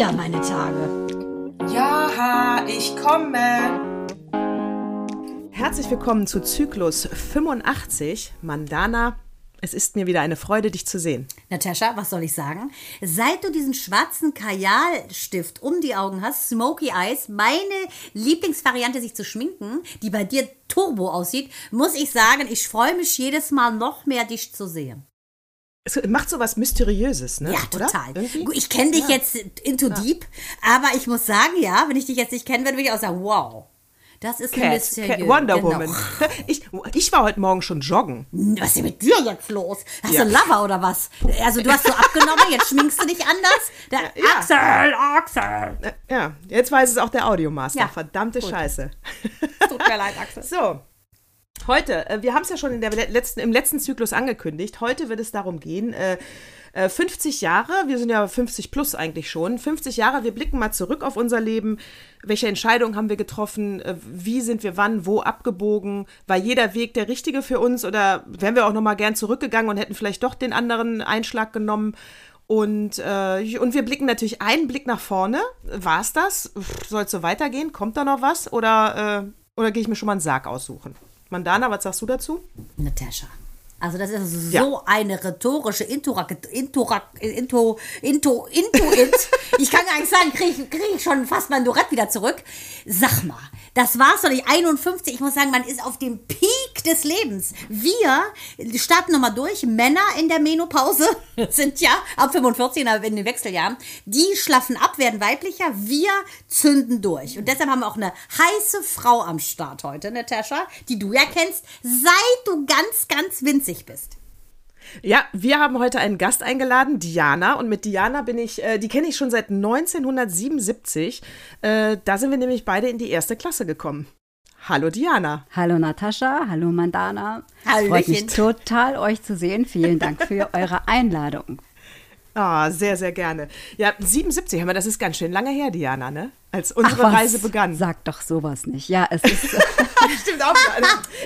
wieder meine Tage. Ja, ich komme. Herzlich willkommen zu Zyklus 85. Mandana, es ist mir wieder eine Freude, dich zu sehen. Natascha, was soll ich sagen? Seit du diesen schwarzen Kajalstift um die Augen hast, Smoky Eyes, meine Lieblingsvariante, sich zu schminken, die bei dir turbo aussieht, muss ich sagen, ich freue mich jedes Mal noch mehr, dich zu sehen. Es macht so was Mysteriöses, ne? Ja, total. Ich kenne dich ja. jetzt into ja. deep, aber ich muss sagen, ja, wenn ich dich jetzt nicht kennen würde, würde ich auch sagen, wow. Das ist Cat, mysteriös. Cat, Wonder genau. Woman. Ich, ich war heute Morgen schon joggen. Was ist denn mit dir jetzt los? Hast ja. du Lover oder was? Also du hast so abgenommen, jetzt schminkst du dich anders? Der ja. Axel, Axel. Ja, jetzt weiß es auch der Audiomaster. Ja. Verdammte Gut. Scheiße. Tut mir leid, Axel. So. Heute, äh, wir haben es ja schon in der letzten, im letzten Zyklus angekündigt. Heute wird es darum gehen, äh, 50 äh, Jahre, wir sind ja 50 plus eigentlich schon, 50 Jahre, wir blicken mal zurück auf unser Leben. Welche Entscheidungen haben wir getroffen? Äh, wie sind wir wann, wo abgebogen? War jeder Weg der richtige für uns oder wären wir auch nochmal gern zurückgegangen und hätten vielleicht doch den anderen Einschlag genommen? Und, äh, und wir blicken natürlich einen Blick nach vorne. War es das? Soll es so weitergehen? Kommt da noch was? Oder, äh, oder gehe ich mir schon mal einen Sarg aussuchen? Mandana, was sagst du dazu? Natascha. Also das ist so ja. eine rhetorische Intorak, Intorak, Into, Into, Intuit. ich kann gar nicht sagen, kriege ich, krieg ich schon fast mein Dorett wieder zurück. Sag mal, das war's doch nicht. 51, ich muss sagen, man ist auf dem Peak des Lebens. Wir starten nochmal durch. Männer in der Menopause sind ja ab 45 in den Wechseljahren. Die schlafen ab, werden weiblicher. Wir zünden durch. Und deshalb haben wir auch eine heiße Frau am Start heute, Natascha, die du ja kennst, seit du ganz, ganz winzig bist. Ja, wir haben heute einen Gast eingeladen, Diana. Und mit Diana bin ich, äh, die kenne ich schon seit 1977. Äh, da sind wir nämlich beide in die erste Klasse gekommen. Hallo Diana. Hallo Natascha, hallo Mandana. Hallöchen. Freut mich total, euch zu sehen. Vielen Dank für eure Einladung. Ah, sehr, sehr gerne. Ja, 77, das ist ganz schön lange her, Diana, ne? Als unsere Ach, Reise begann. Sag doch sowas nicht. Ja, es ist. Stimmt auch.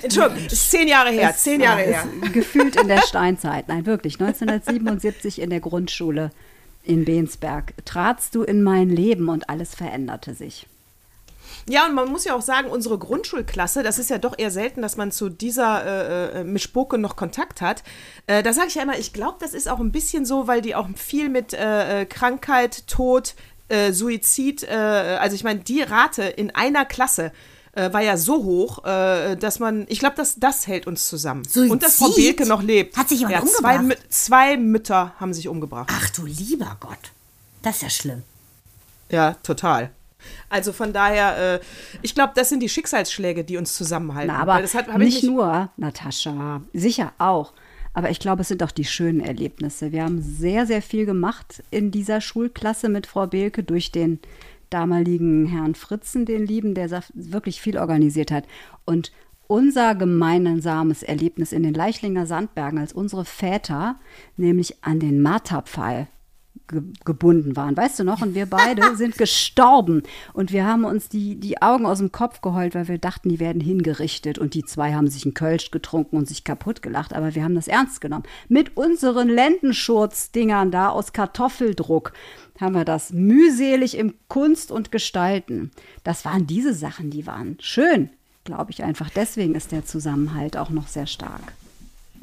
Entschuldigung, ist zehn Jahre her. Es, zehn Jahre her. Gefühlt in der Steinzeit. Nein, wirklich. 1977 in der Grundschule in Bensberg tratst du in mein Leben und alles veränderte sich. Ja, und man muss ja auch sagen, unsere Grundschulklasse, das ist ja doch eher selten, dass man zu dieser äh, äh Mischpoke noch Kontakt hat. Äh, da sage ich ja immer, ich glaube, das ist auch ein bisschen so, weil die auch viel mit äh, äh Krankheit, Tod, äh, Suizid, also ich meine, die Rate in einer Klasse war ja so hoch, dass man, ich glaube, das, das hält uns zusammen. Suizid? Und dass Frau Belke noch lebt. Hat sich jemand ja, umgebracht? Zwei, zwei Mütter haben sich umgebracht. Ach du lieber Gott. Das ist ja schlimm. Ja, total. Also von daher, äh, ich glaube, das sind die Schicksalsschläge, die uns zusammenhalten. Na, aber das hat, nicht nur, Natascha, sicher auch. Aber ich glaube, es sind auch die schönen Erlebnisse. Wir haben sehr, sehr viel gemacht in dieser Schulklasse mit Frau Belke durch den damaligen Herrn Fritzen, den Lieben, der wirklich viel organisiert hat. Und unser gemeinsames Erlebnis in den Leichlinger Sandbergen, als unsere Väter nämlich an den Marterpfahl ge gebunden waren, weißt du noch? Und wir beide sind gestorben. Und wir haben uns die, die Augen aus dem Kopf geheult, weil wir dachten, die werden hingerichtet. Und die zwei haben sich einen Kölsch getrunken und sich kaputt gelacht. Aber wir haben das ernst genommen. Mit unseren Lendenschurzdingern da aus Kartoffeldruck haben wir das mühselig im Kunst und Gestalten. Das waren diese Sachen, die waren schön, glaube ich einfach. Deswegen ist der Zusammenhalt auch noch sehr stark.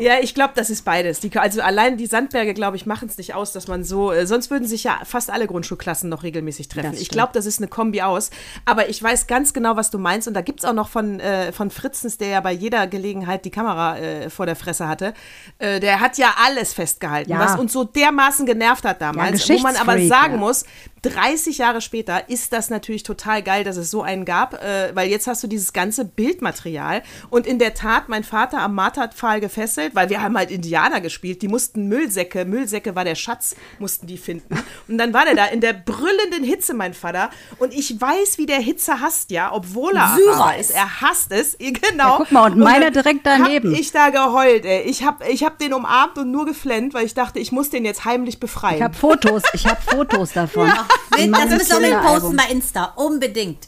Ja, ich glaube, das ist beides. Die, also allein die Sandberge, glaube ich, machen es nicht aus, dass man so, äh, sonst würden sich ja fast alle Grundschulklassen noch regelmäßig treffen. Ich glaube, das ist eine Kombi aus. Aber ich weiß ganz genau, was du meinst. Und da gibt es auch noch von, äh, von Fritzens, der ja bei jeder Gelegenheit die Kamera äh, vor der Fresse hatte. Äh, der hat ja alles festgehalten, ja. was uns so dermaßen genervt hat damals. Ja, wo man aber sagen muss, 30 Jahre später ist das natürlich total geil, dass es so einen gab, äh, weil jetzt hast du dieses ganze Bildmaterial. Und in der Tat, mein Vater am Marterpfahl gefesselt, weil wir haben halt Indianer gespielt, die mussten Müllsäcke, Müllsäcke war der Schatz, mussten die finden. Und dann war der da in der brüllenden Hitze, mein Vater. Und ich weiß, wie der Hitze hasst, ja, obwohl er Syrer ist. Er hasst es, genau. Ja, guck mal, und meiner direkt daneben. Hab ich da geheult, ey. Ich hab, ich hab den umarmt und nur geflennt, weil ich dachte, ich muss den jetzt heimlich befreien. Ich habe Fotos, ich habe Fotos davon. Ja. Das müssen wir posten bei Insta, unbedingt.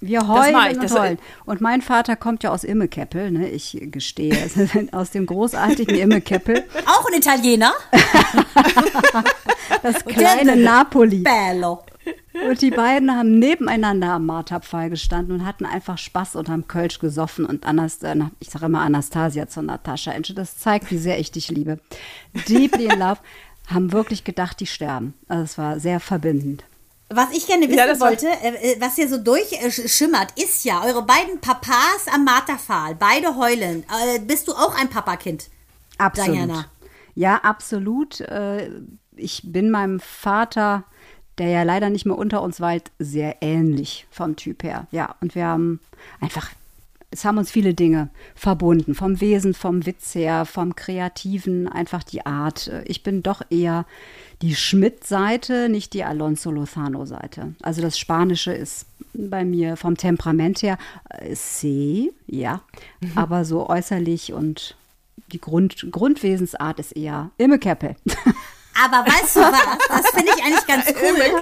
Wir heulen ich, und heulen. Und mein Vater kommt ja aus Immekeppel, ne? ich gestehe, aus dem großartigen Immekeppel. Auch ein Italiener? das kleine Napoli. Bello. Und die beiden haben nebeneinander am Marterpfahl gestanden und hatten einfach Spaß und haben Kölsch gesoffen. Und Anast äh, ich sage immer Anastasia zu Natascha Ensche. Das zeigt, wie sehr ich dich liebe. Deeply in Love. Haben wirklich gedacht, die sterben. Also es war sehr verbindend. Was ich gerne wissen ja, wollte, äh, äh, was hier so durchschimmert, ist ja eure beiden Papas am Marterpfahl, beide heulen. Äh, bist du auch ein Papakind? Absolut. Diana? Ja, absolut. Äh, ich bin meinem Vater der ja leider nicht mehr unter uns weilt, sehr ähnlich vom Typ her. Ja, und wir haben einfach, es haben uns viele Dinge verbunden, vom Wesen, vom Witz her, vom Kreativen, einfach die Art. Ich bin doch eher die Schmidt-Seite, nicht die Alonso Lozano-Seite. Also das Spanische ist bei mir vom Temperament her äh, C, ja, mhm. aber so äußerlich und die Grund, Grundwesensart ist eher Imme Keppel. Aber weißt du was? Das finde ich eigentlich ganz cool,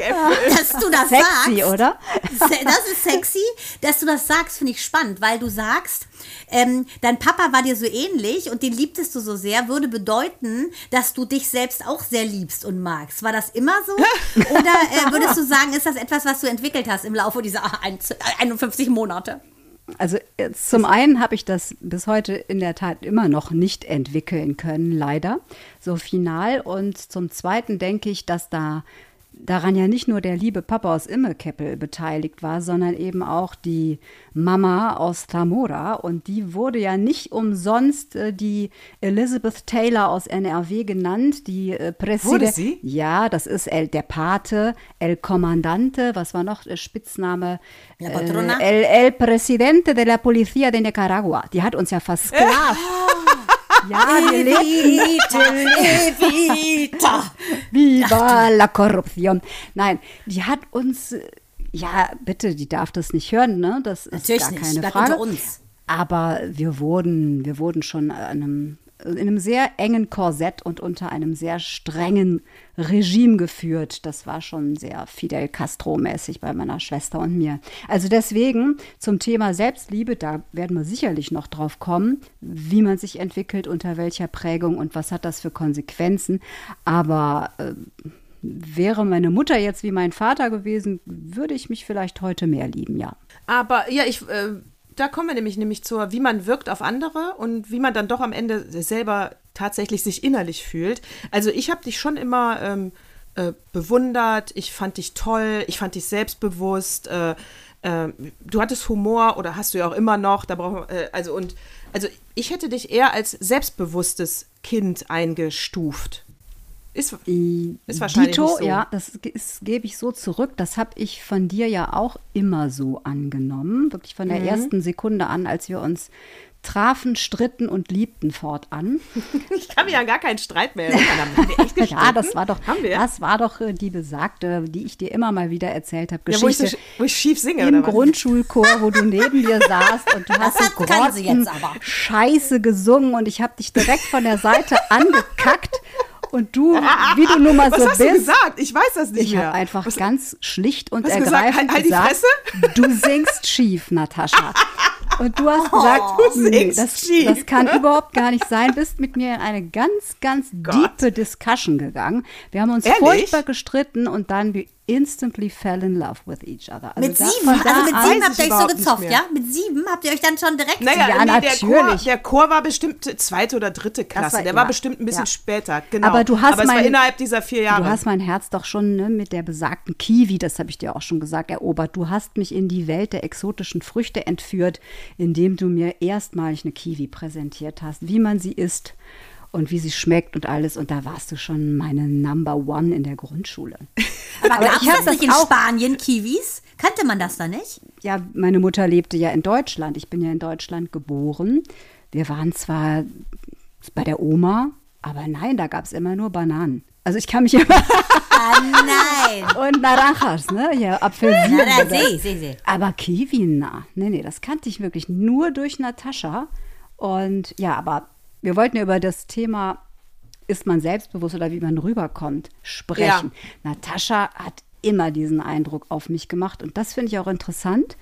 dass du das sexy, sagst. oder? Das ist sexy. Dass du das sagst, finde ich spannend, weil du sagst, ähm, dein Papa war dir so ähnlich und den liebtest du so sehr, würde bedeuten, dass du dich selbst auch sehr liebst und magst. War das immer so? Oder äh, würdest du sagen, ist das etwas, was du entwickelt hast im Laufe dieser 51 Monate? Also äh, zum einen habe ich das bis heute in der Tat immer noch nicht entwickeln können, leider, so final. Und zum zweiten denke ich, dass da daran ja nicht nur der liebe Papa aus Immekeppel beteiligt war, sondern eben auch die Mama aus Zamora. Und die wurde ja nicht umsonst äh, die Elizabeth Taylor aus NRW genannt, die äh, Präsidentin. Ja, das ist El, der Pate, El Comandante, was war noch der Spitzname? La Patrona? Äh, El, El Presidente de la Policía de Nicaragua. Die hat uns ja versklavt. Ja, wir Evita, Evita. Viva la Korruption. Nein, die hat uns, ja, bitte, die darf das nicht hören, ne? Das ist Natürlich gar keine nicht. Frage. Uns. Aber wir wurden, wir wurden schon einem in einem sehr engen Korsett und unter einem sehr strengen Regime geführt. Das war schon sehr Fidel Castro-mäßig bei meiner Schwester und mir. Also deswegen zum Thema Selbstliebe, da werden wir sicherlich noch drauf kommen, wie man sich entwickelt, unter welcher Prägung und was hat das für Konsequenzen. Aber äh, wäre meine Mutter jetzt wie mein Vater gewesen, würde ich mich vielleicht heute mehr lieben, ja. Aber ja, ich. Äh da kommen wir nämlich, nämlich zur, wie man wirkt auf andere und wie man dann doch am Ende selber tatsächlich sich innerlich fühlt. Also ich habe dich schon immer ähm, äh, bewundert, ich fand dich toll, ich fand dich selbstbewusst. Äh, äh, du hattest Humor oder hast du ja auch immer noch. Da brauchen äh, also und also ich hätte dich eher als selbstbewusstes Kind eingestuft. Ist, ist wahrscheinlich Dito, so. ja, das gebe ich so zurück. Das habe ich von dir ja auch immer so angenommen. Wirklich von der mhm. ersten Sekunde an, als wir uns trafen, stritten und liebten fortan. Ich kann mich an gar keinen Streit mehr erinnern. ja, das war doch, das war doch äh, die besagte, die ich dir immer mal wieder erzählt habe. Ja, wo, ich so, wo ich schief singe. Im Grundschulchor, wo du neben dir saßt und du hast so Grotten Scheiße gesungen und ich habe dich direkt von der Seite angekackt und du, wie du nun mal Was so hast bist. Du gesagt? Ich weiß das nicht ich mehr. Ich habe einfach Was, ganz schlicht und ergreifend gesagt, halt, halt gesagt, du singst schief, Natascha. Und du hast gesagt, oh, nee, das, das, kann überhaupt gar nicht sein. Bist mit mir in eine ganz, ganz diepe Discussion gegangen. Wir haben uns Ehrlich? furchtbar gestritten und dann instantly fell in love with each other. Also mit sieben, also mit sieben habt ihr euch so gezofft, ja? Mit sieben habt ihr euch dann schon direkt. Naja, ja, nee, natürlich. Der Chor, der Chor, war bestimmt zweite oder dritte Klasse. War, der ja. war bestimmt ein bisschen ja. später. Genau. Aber du hast Aber mein, es war innerhalb dieser vier Jahre. Du hast mein Herz doch schon ne, mit der besagten Kiwi, das habe ich dir auch schon gesagt, erobert. Du hast mich in die Welt der exotischen Früchte entführt, indem du mir erstmalig eine Kiwi präsentiert hast, wie man sie isst und wie sie schmeckt und alles. Und da warst du schon meine Number One in der Grundschule. Aber, Aber ich habe das nicht in Spanien, Kiwis? Kannte man das da nicht? Ja, meine Mutter lebte ja in Deutschland. Ich bin ja in Deutschland geboren. Wir waren zwar bei der Oma, aber nein, da gab es immer nur Bananen. Also ich kann mich immer. ah, nein. Und Naranjas, ne? Ja, Apfelsinen. Ja, seh, seh, seh. Aber Kiwi, na. Nee, nee, das kannte ich wirklich nur durch Natascha. Und ja, aber wir wollten ja über das Thema, ist man selbstbewusst oder wie man rüberkommt, sprechen. Ja. Natascha hat immer diesen Eindruck auf mich gemacht und das finde ich auch interessant,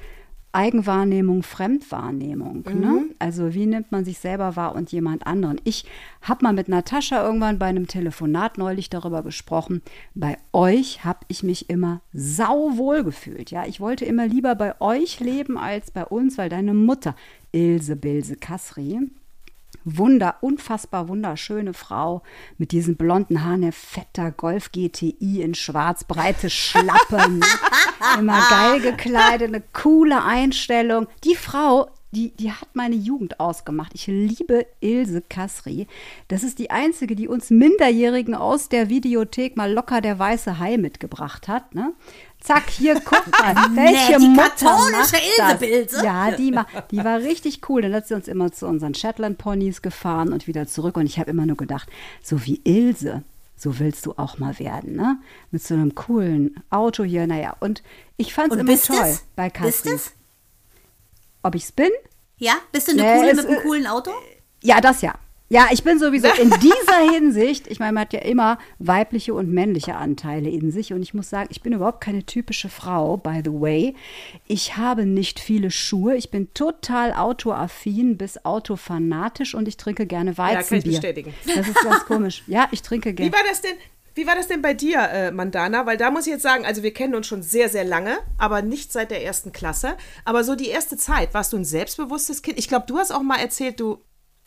Eigenwahrnehmung, Fremdwahrnehmung. Ne? Also wie nimmt man sich selber wahr und jemand anderen? Ich habe mal mit Natascha irgendwann bei einem Telefonat neulich darüber gesprochen. Bei euch habe ich mich immer sauwohl gefühlt. Ja, ich wollte immer lieber bei euch leben als bei uns, weil deine Mutter Ilse Bilse Kasri Wunder, unfassbar wunderschöne Frau mit diesen blonden Haaren, der fetter Golf GTI in schwarz, breite Schlappen, ne? immer geil gekleidet, eine coole Einstellung. Die Frau, die, die hat meine Jugend ausgemacht. Ich liebe Ilse Kasri. Das ist die einzige, die uns Minderjährigen aus der Videothek mal locker der weiße Hai mitgebracht hat. Ne? Zack, hier, guck mal, welche die Mutter katholische macht Ilse das? Bilse. Ja, die, die war richtig cool. Dann hat sie uns immer zu unseren Shetland-Ponys gefahren und wieder zurück. Und ich habe immer nur gedacht, so wie Ilse, so willst du auch mal werden, ne? Mit so einem coolen Auto hier, naja. Und ich fand es Und immer bist toll es? bei Bist Kasri. es? Ob ich's bin? Ja? Bist du eine Nee, coole mit einem äh, coolen Auto? Ja, das ja. Ja, ich bin sowieso in dieser Hinsicht, ich meine, man hat ja immer weibliche und männliche Anteile in sich und ich muss sagen, ich bin überhaupt keine typische Frau, by the way. Ich habe nicht viele Schuhe, ich bin total autoaffin bis autofanatisch und ich trinke gerne kann ich Weizenbier. bestätigen. Das ist ganz komisch. Ja, ich trinke Wie gerne. war das denn? Wie war das denn bei dir, äh, Mandana? Weil da muss ich jetzt sagen, also wir kennen uns schon sehr, sehr lange, aber nicht seit der ersten Klasse. Aber so die erste Zeit, warst du ein selbstbewusstes Kind? Ich glaube, du hast auch mal erzählt, du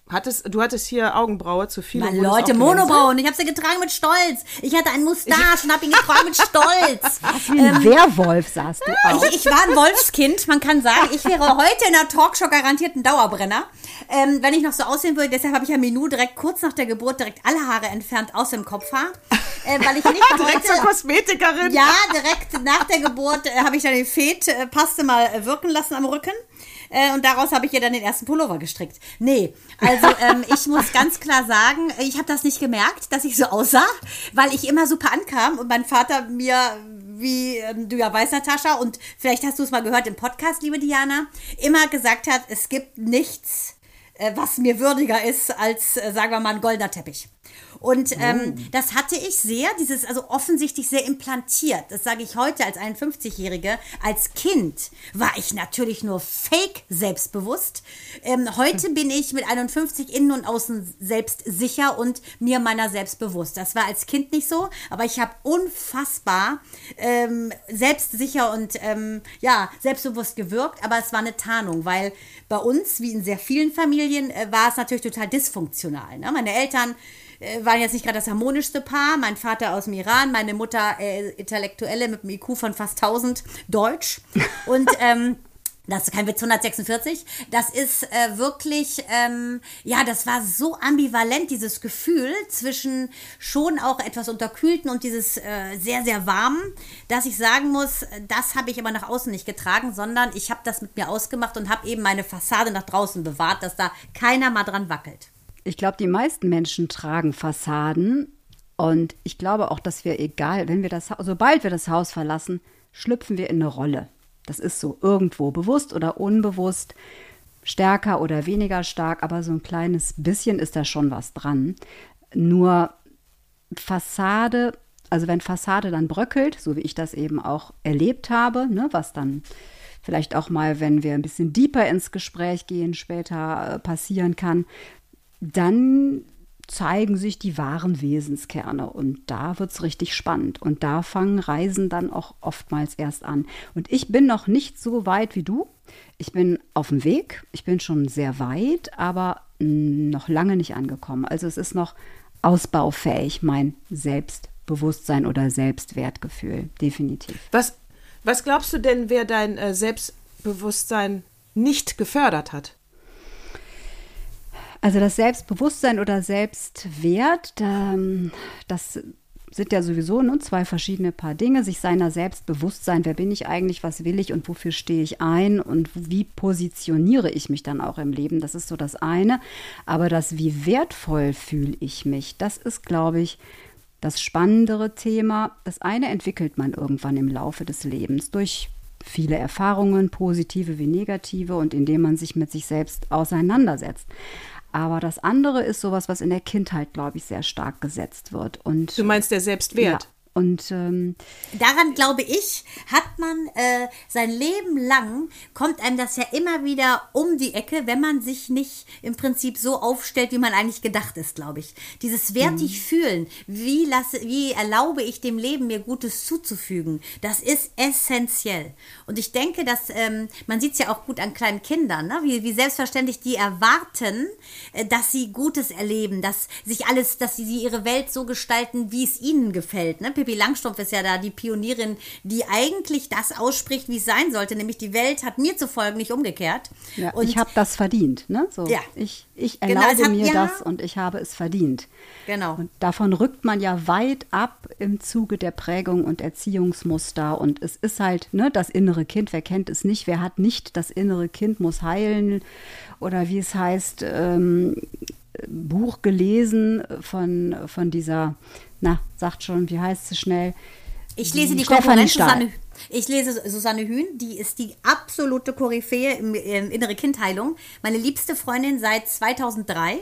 hattest, du hattest hier Augenbraue zu viel. Mann, Leute. Monobrauen. Ich habe sie getragen mit Stolz. Ich hatte einen Mustache und habe ihn getragen mit Stolz. Wie ein Werwolf sahst du auch. Ich, ich war ein Wolfskind, man kann sagen. Ich wäre heute in der Talkshow garantiert ein Dauerbrenner. Ähm, wenn ich noch so aussehen würde, deshalb habe ich ja Minou direkt kurz nach der Geburt direkt alle Haare entfernt aus dem Kopfhaar. Äh, weil ich nicht Direkt zur wollte. Kosmetikerin. Ja, direkt nach der Geburt äh, habe ich dann den Fett-Paste mal äh, wirken lassen am Rücken. Äh, und daraus habe ich ihr dann den ersten Pullover gestrickt. Nee, also ähm, ich muss ganz klar sagen, ich habe das nicht gemerkt, dass ich so aussah, weil ich immer super ankam und mein Vater mir, wie ähm, du ja weißt, Natascha, und vielleicht hast du es mal gehört im Podcast, liebe Diana, immer gesagt hat, es gibt nichts, äh, was mir würdiger ist als, äh, sagen wir mal, ein goldener Teppich. Und ähm, das hatte ich sehr, dieses, also offensichtlich sehr implantiert. Das sage ich heute als 51-Jährige. Als Kind war ich natürlich nur fake selbstbewusst. Ähm, heute bin ich mit 51 innen und außen selbstsicher und mir meiner selbst bewusst. Das war als Kind nicht so, aber ich habe unfassbar ähm, selbstsicher und ähm, ja, selbstbewusst gewirkt, aber es war eine Tarnung, weil bei uns, wie in sehr vielen Familien, äh, war es natürlich total dysfunktional. Ne? Meine Eltern waren jetzt nicht gerade das harmonischste Paar. Mein Vater aus dem Iran, meine Mutter äh, Intellektuelle mit einem IQ von fast 1000, Deutsch. Und ähm, das ist kein Witz, 146. Das ist äh, wirklich, ähm, ja, das war so ambivalent, dieses Gefühl zwischen schon auch etwas Unterkühlten und dieses äh, sehr, sehr warmen, dass ich sagen muss, das habe ich aber nach außen nicht getragen, sondern ich habe das mit mir ausgemacht und habe eben meine Fassade nach draußen bewahrt, dass da keiner mal dran wackelt. Ich glaube, die meisten Menschen tragen Fassaden und ich glaube auch, dass wir, egal, wenn wir das, sobald wir das Haus verlassen, schlüpfen wir in eine Rolle. Das ist so irgendwo bewusst oder unbewusst, stärker oder weniger stark, aber so ein kleines bisschen ist da schon was dran. Nur Fassade, also wenn Fassade dann bröckelt, so wie ich das eben auch erlebt habe, ne, was dann vielleicht auch mal, wenn wir ein bisschen deeper ins Gespräch gehen, später äh, passieren kann, dann zeigen sich die wahren Wesenskerne und da wird es richtig spannend und da fangen Reisen dann auch oftmals erst an. Und ich bin noch nicht so weit wie du. Ich bin auf dem Weg, ich bin schon sehr weit, aber noch lange nicht angekommen. Also es ist noch ausbaufähig, mein Selbstbewusstsein oder Selbstwertgefühl, definitiv. Was, was glaubst du denn, wer dein äh, Selbstbewusstsein nicht gefördert hat? Also das Selbstbewusstsein oder Selbstwert, das sind ja sowieso ne, zwei verschiedene Paar Dinge. Sich seiner selbst bewusst sein, wer bin ich eigentlich, was will ich und wofür stehe ich ein und wie positioniere ich mich dann auch im Leben. Das ist so das eine. Aber das, wie wertvoll fühle ich mich, das ist, glaube ich, das spannendere Thema. Das eine entwickelt man irgendwann im Laufe des Lebens durch viele Erfahrungen, positive wie negative, und indem man sich mit sich selbst auseinandersetzt. Aber das andere ist sowas, was in der Kindheit, glaube ich, sehr stark gesetzt wird. Und Du meinst der Selbstwert? Und ähm, daran glaube ich, hat man äh, sein Leben lang, kommt einem das ja immer wieder um die Ecke, wenn man sich nicht im Prinzip so aufstellt, wie man eigentlich gedacht ist, glaube ich. Dieses wertig mhm. fühlen, wie, lasse, wie erlaube ich dem Leben, mir Gutes zuzufügen, das ist essentiell. Und ich denke, dass ähm, man sieht es ja auch gut an kleinen Kindern, ne? wie, wie selbstverständlich die erwarten, äh, dass sie Gutes erleben, dass sich alles, dass sie ihre Welt so gestalten, wie es ihnen gefällt. Ne? Pippi Langstrumpf ist ja da die Pionierin, die eigentlich das ausspricht, wie es sein sollte, nämlich die Welt hat mir zu folgen, nicht umgekehrt. Ja, und ich habe das verdient, ne? So, ja. Ich, ich genau, erlaube genau, hat, mir ja, das und ich habe es verdient. Genau. Und davon rückt man ja weit ab im Zuge der Prägung und Erziehungsmuster. Und es ist halt, ne, das innere Kind, wer kennt es nicht, wer hat nicht das innere Kind muss heilen oder wie es heißt, ähm, Buch gelesen von, von dieser na, sagt schon, wie heißt sie schnell? Ich lese die Konkurrenz Susanne, ich lese Susanne Hühn, die ist die absolute Koryphäe im, im innere Kindheilung. Meine liebste Freundin seit 2003.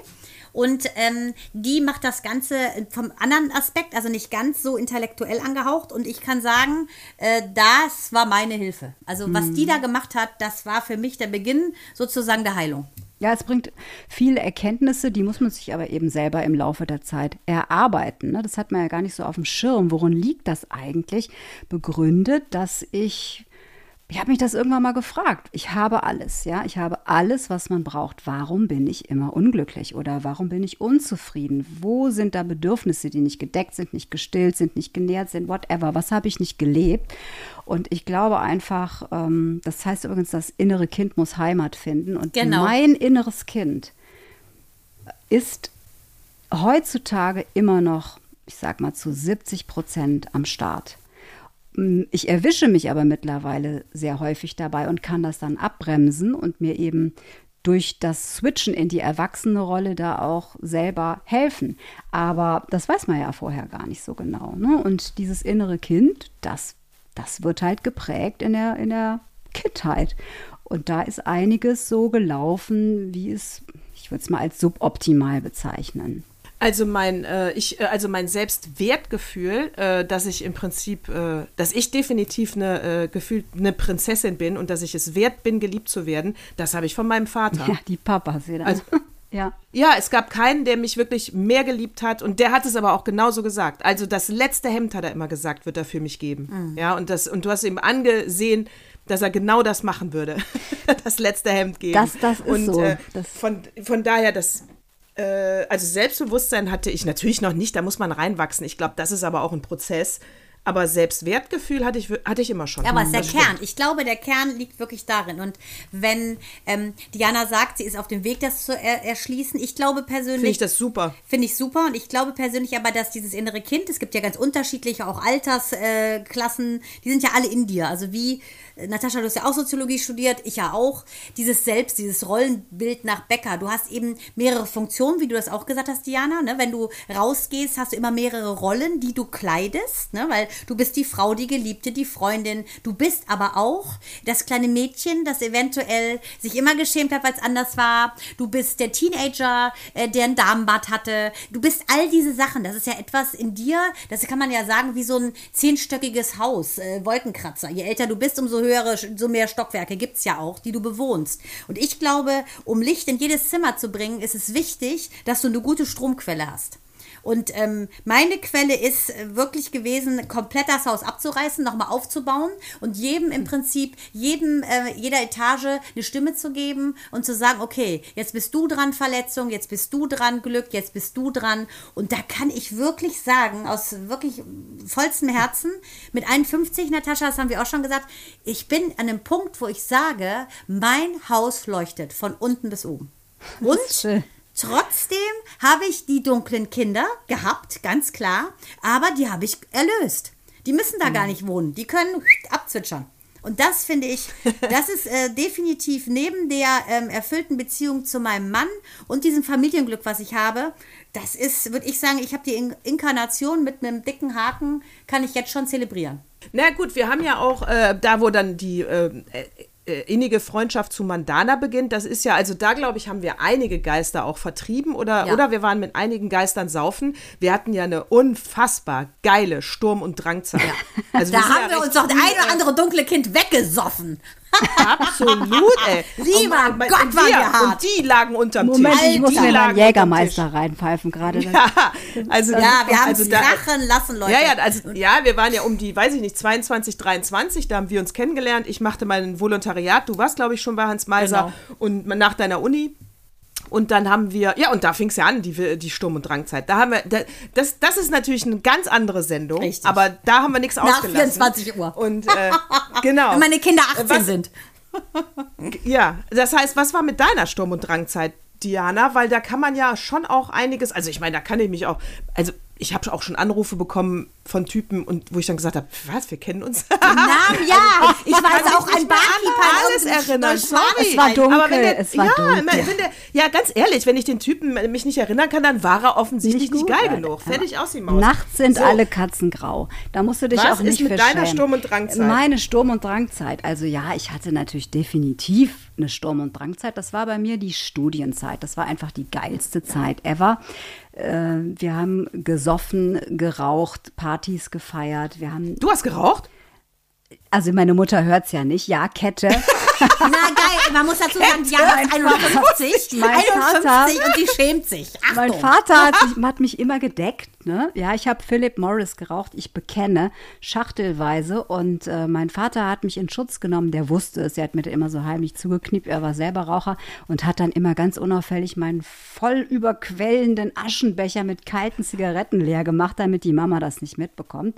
Und ähm, die macht das Ganze vom anderen Aspekt, also nicht ganz so intellektuell angehaucht. Und ich kann sagen, äh, das war meine Hilfe. Also was hm. die da gemacht hat, das war für mich der Beginn sozusagen der Heilung. Ja, es bringt viele Erkenntnisse, die muss man sich aber eben selber im Laufe der Zeit erarbeiten. Ne? Das hat man ja gar nicht so auf dem Schirm. Worin liegt das eigentlich? Begründet, dass ich ich habe mich das irgendwann mal gefragt. Ich habe alles, ja, ich habe alles, was man braucht. Warum bin ich immer unglücklich oder warum bin ich unzufrieden? Wo sind da Bedürfnisse, die nicht gedeckt sind, nicht gestillt sind, nicht genährt sind, whatever? Was habe ich nicht gelebt? Und ich glaube einfach, ähm, das heißt übrigens, das innere Kind muss Heimat finden. Und genau. mein inneres Kind ist heutzutage immer noch, ich sag mal, zu 70 Prozent am Start. Mm, ich erwische mich aber mittlerweile sehr häufig dabei und kann das dann abbremsen und mir eben durch das Switchen in die erwachsene Rolle da auch selber helfen. Aber das weiß man ja vorher gar nicht so genau. Ne? Und dieses innere Kind, das, das wird halt geprägt in der, in der Kindheit. Und da ist einiges so gelaufen, wie es, ich würde es mal als suboptimal bezeichnen. Also mein, äh, ich, äh, also mein Selbstwertgefühl, äh, dass ich im Prinzip, äh, dass ich definitiv eine äh, gefühlt eine Prinzessin bin und dass ich es wert bin, geliebt zu werden, das habe ich von meinem Vater. Ja, die Papas wieder. Also, ja. ja, es gab keinen, der mich wirklich mehr geliebt hat und der hat es aber auch genauso gesagt. Also das letzte Hemd hat er immer gesagt, wird er für mich geben. Mhm. Ja, und das und du hast ihm angesehen, dass er genau das machen würde. das letzte Hemd geben. Das, das ist und, so. Äh, das von, von daher, das, äh, also Selbstbewusstsein hatte ich natürlich noch nicht, da muss man reinwachsen. Ich glaube, das ist aber auch ein Prozess. Aber Selbstwertgefühl hatte ich, hatte ich immer schon. Ja, aber es ist der Kern. Ich glaube, der Kern liegt wirklich darin. Und wenn ähm, Diana sagt, sie ist auf dem Weg, das zu er erschließen, ich glaube persönlich. Finde ich das super. Finde ich super. Und ich glaube persönlich aber, dass dieses innere Kind, es gibt ja ganz unterschiedliche, auch Altersklassen, äh, die sind ja alle in dir. Also wie Natascha, du hast ja auch Soziologie studiert, ich ja auch. Dieses Selbst, dieses Rollenbild nach Becker. Du hast eben mehrere Funktionen, wie du das auch gesagt hast, Diana. Ne? Wenn du rausgehst, hast du immer mehrere Rollen, die du kleidest, ne? weil du bist die Frau, die Geliebte, die Freundin. Du bist aber auch das kleine Mädchen, das eventuell sich immer geschämt hat, weil es anders war. Du bist der Teenager, äh, der ein Damenbad hatte. Du bist all diese Sachen. Das ist ja etwas in dir, das kann man ja sagen, wie so ein zehnstöckiges Haus, äh, Wolkenkratzer. Je älter du bist, umso höhere, so mehr Stockwerke gibt es ja auch, die du bewohnst. Und ich glaube, um Licht in jedes Zimmer zu bringen, ist es wichtig, dass du eine gute Stromquelle hast. Und ähm, meine Quelle ist äh, wirklich gewesen, komplett das Haus abzureißen, nochmal aufzubauen und jedem im Prinzip, jedem, äh, jeder Etage eine Stimme zu geben und zu sagen, okay, jetzt bist du dran Verletzung, jetzt bist du dran Glück, jetzt bist du dran. Und da kann ich wirklich sagen, aus wirklich vollstem Herzen, mit 51, Natascha, das haben wir auch schon gesagt, ich bin an einem Punkt, wo ich sage, mein Haus leuchtet von unten bis oben. Und Trotzdem habe ich die dunklen Kinder gehabt, ganz klar, aber die habe ich erlöst. Die müssen da mhm. gar nicht wohnen, die können abzwitschern. Und das finde ich, das ist äh, definitiv neben der ähm, erfüllten Beziehung zu meinem Mann und diesem Familienglück, was ich habe, das ist, würde ich sagen, ich habe die In Inkarnation mit einem dicken Haken, kann ich jetzt schon zelebrieren. Na gut, wir haben ja auch äh, da, wo dann die äh, innige Freundschaft zu Mandana beginnt, das ist ja, also da glaube ich, haben wir einige Geister auch vertrieben oder, Ja. oder wir waren mit einigen Geistern saufen. Wir hatten ja eine unfassbar geile Sturm- und Drangzeit. Also Da sind haben ja wir uns doch das ein oder äh, andere dunkle Kind weggesoffen. Absolut, ey. Lieber Und mein- Gott, und waren wir, hart. Und die lagen unterm Moment, Tisch. ich muss mir Tisch. Jägermeister reinpfeifen gerade. Ja, also, Ja, wir haben also es da, krachen lassen, Leute. Ja, ja, also, ja, wir waren ja um die, weiß ich nicht, 22, 23, da haben wir uns kennengelernt. Ich machte mein Volontariat. Du warst, glaube ich, schon bei Hans Meiser Genau. und nach deiner Uni. Und dann haben wir, ja, und da fing es ja an, die, die Sturm- und Drangzeit. Da haben wir, da, das, das ist natürlich eine ganz andere Sendung. Richtig. Aber da haben wir nichts Nach ausgelassen. 24 Uhr. Und äh, genau. Wenn meine Kinder 18 Was- sind. Ja, das heißt, was war mit deiner Sturm- und Drangzeit, Diana? Weil da kann man ja schon auch einiges, also ich meine, da kann ich mich auch, also ich habe auch schon Anrufe bekommen von Typen und wo ich dann gesagt habe, was, wir kennen uns? Namen, ja. Ich kann weiß mich auch an Barkeeper. alles erinnern. Sorry. Es war dunkel, Aber wenn der, es war ja, dunkel. Der, ja, ganz ehrlich, wenn ich den Typen mich nicht erinnern kann, dann war er offensichtlich Nicht nicht, geil Alter. genug. Fertig aus die Maus. Nachts sind So. alle Katzen grau. Da musst du dich Was auch nicht ist mit für deiner. Sturm- und Drangzeit? Meine Sturm- und Drangzeit. Also ja, ich hatte natürlich definitiv eine Sturm- und Drangzeit. Das war bei mir die Studienzeit. Das war einfach die geilste Zeit ever. Äh, wir haben gesoffen, geraucht, Partys gefeiert. Wir haben, Du hast geraucht? also meine Mutter hört's ja nicht. Ja, Kette. Na geil, man muss dazu sagen, Diana ist 51, Mein 51 Vater- und sie schämt sich. Achtung. Mein Vater hat, sich, hat mich immer gedeckt. Ne? Ja, ich habe Philip Morris geraucht, ich bekenne, schachtelweise. Und äh, mein Vater hat mich in Schutz genommen, der wusste es. Er hat mir immer so heimlich zugekniept, er war selber Raucher und hat dann immer ganz unauffällig meinen voll überquellenden Aschenbecher mit kalten Zigaretten leer gemacht, damit die Mama das nicht mitbekommt.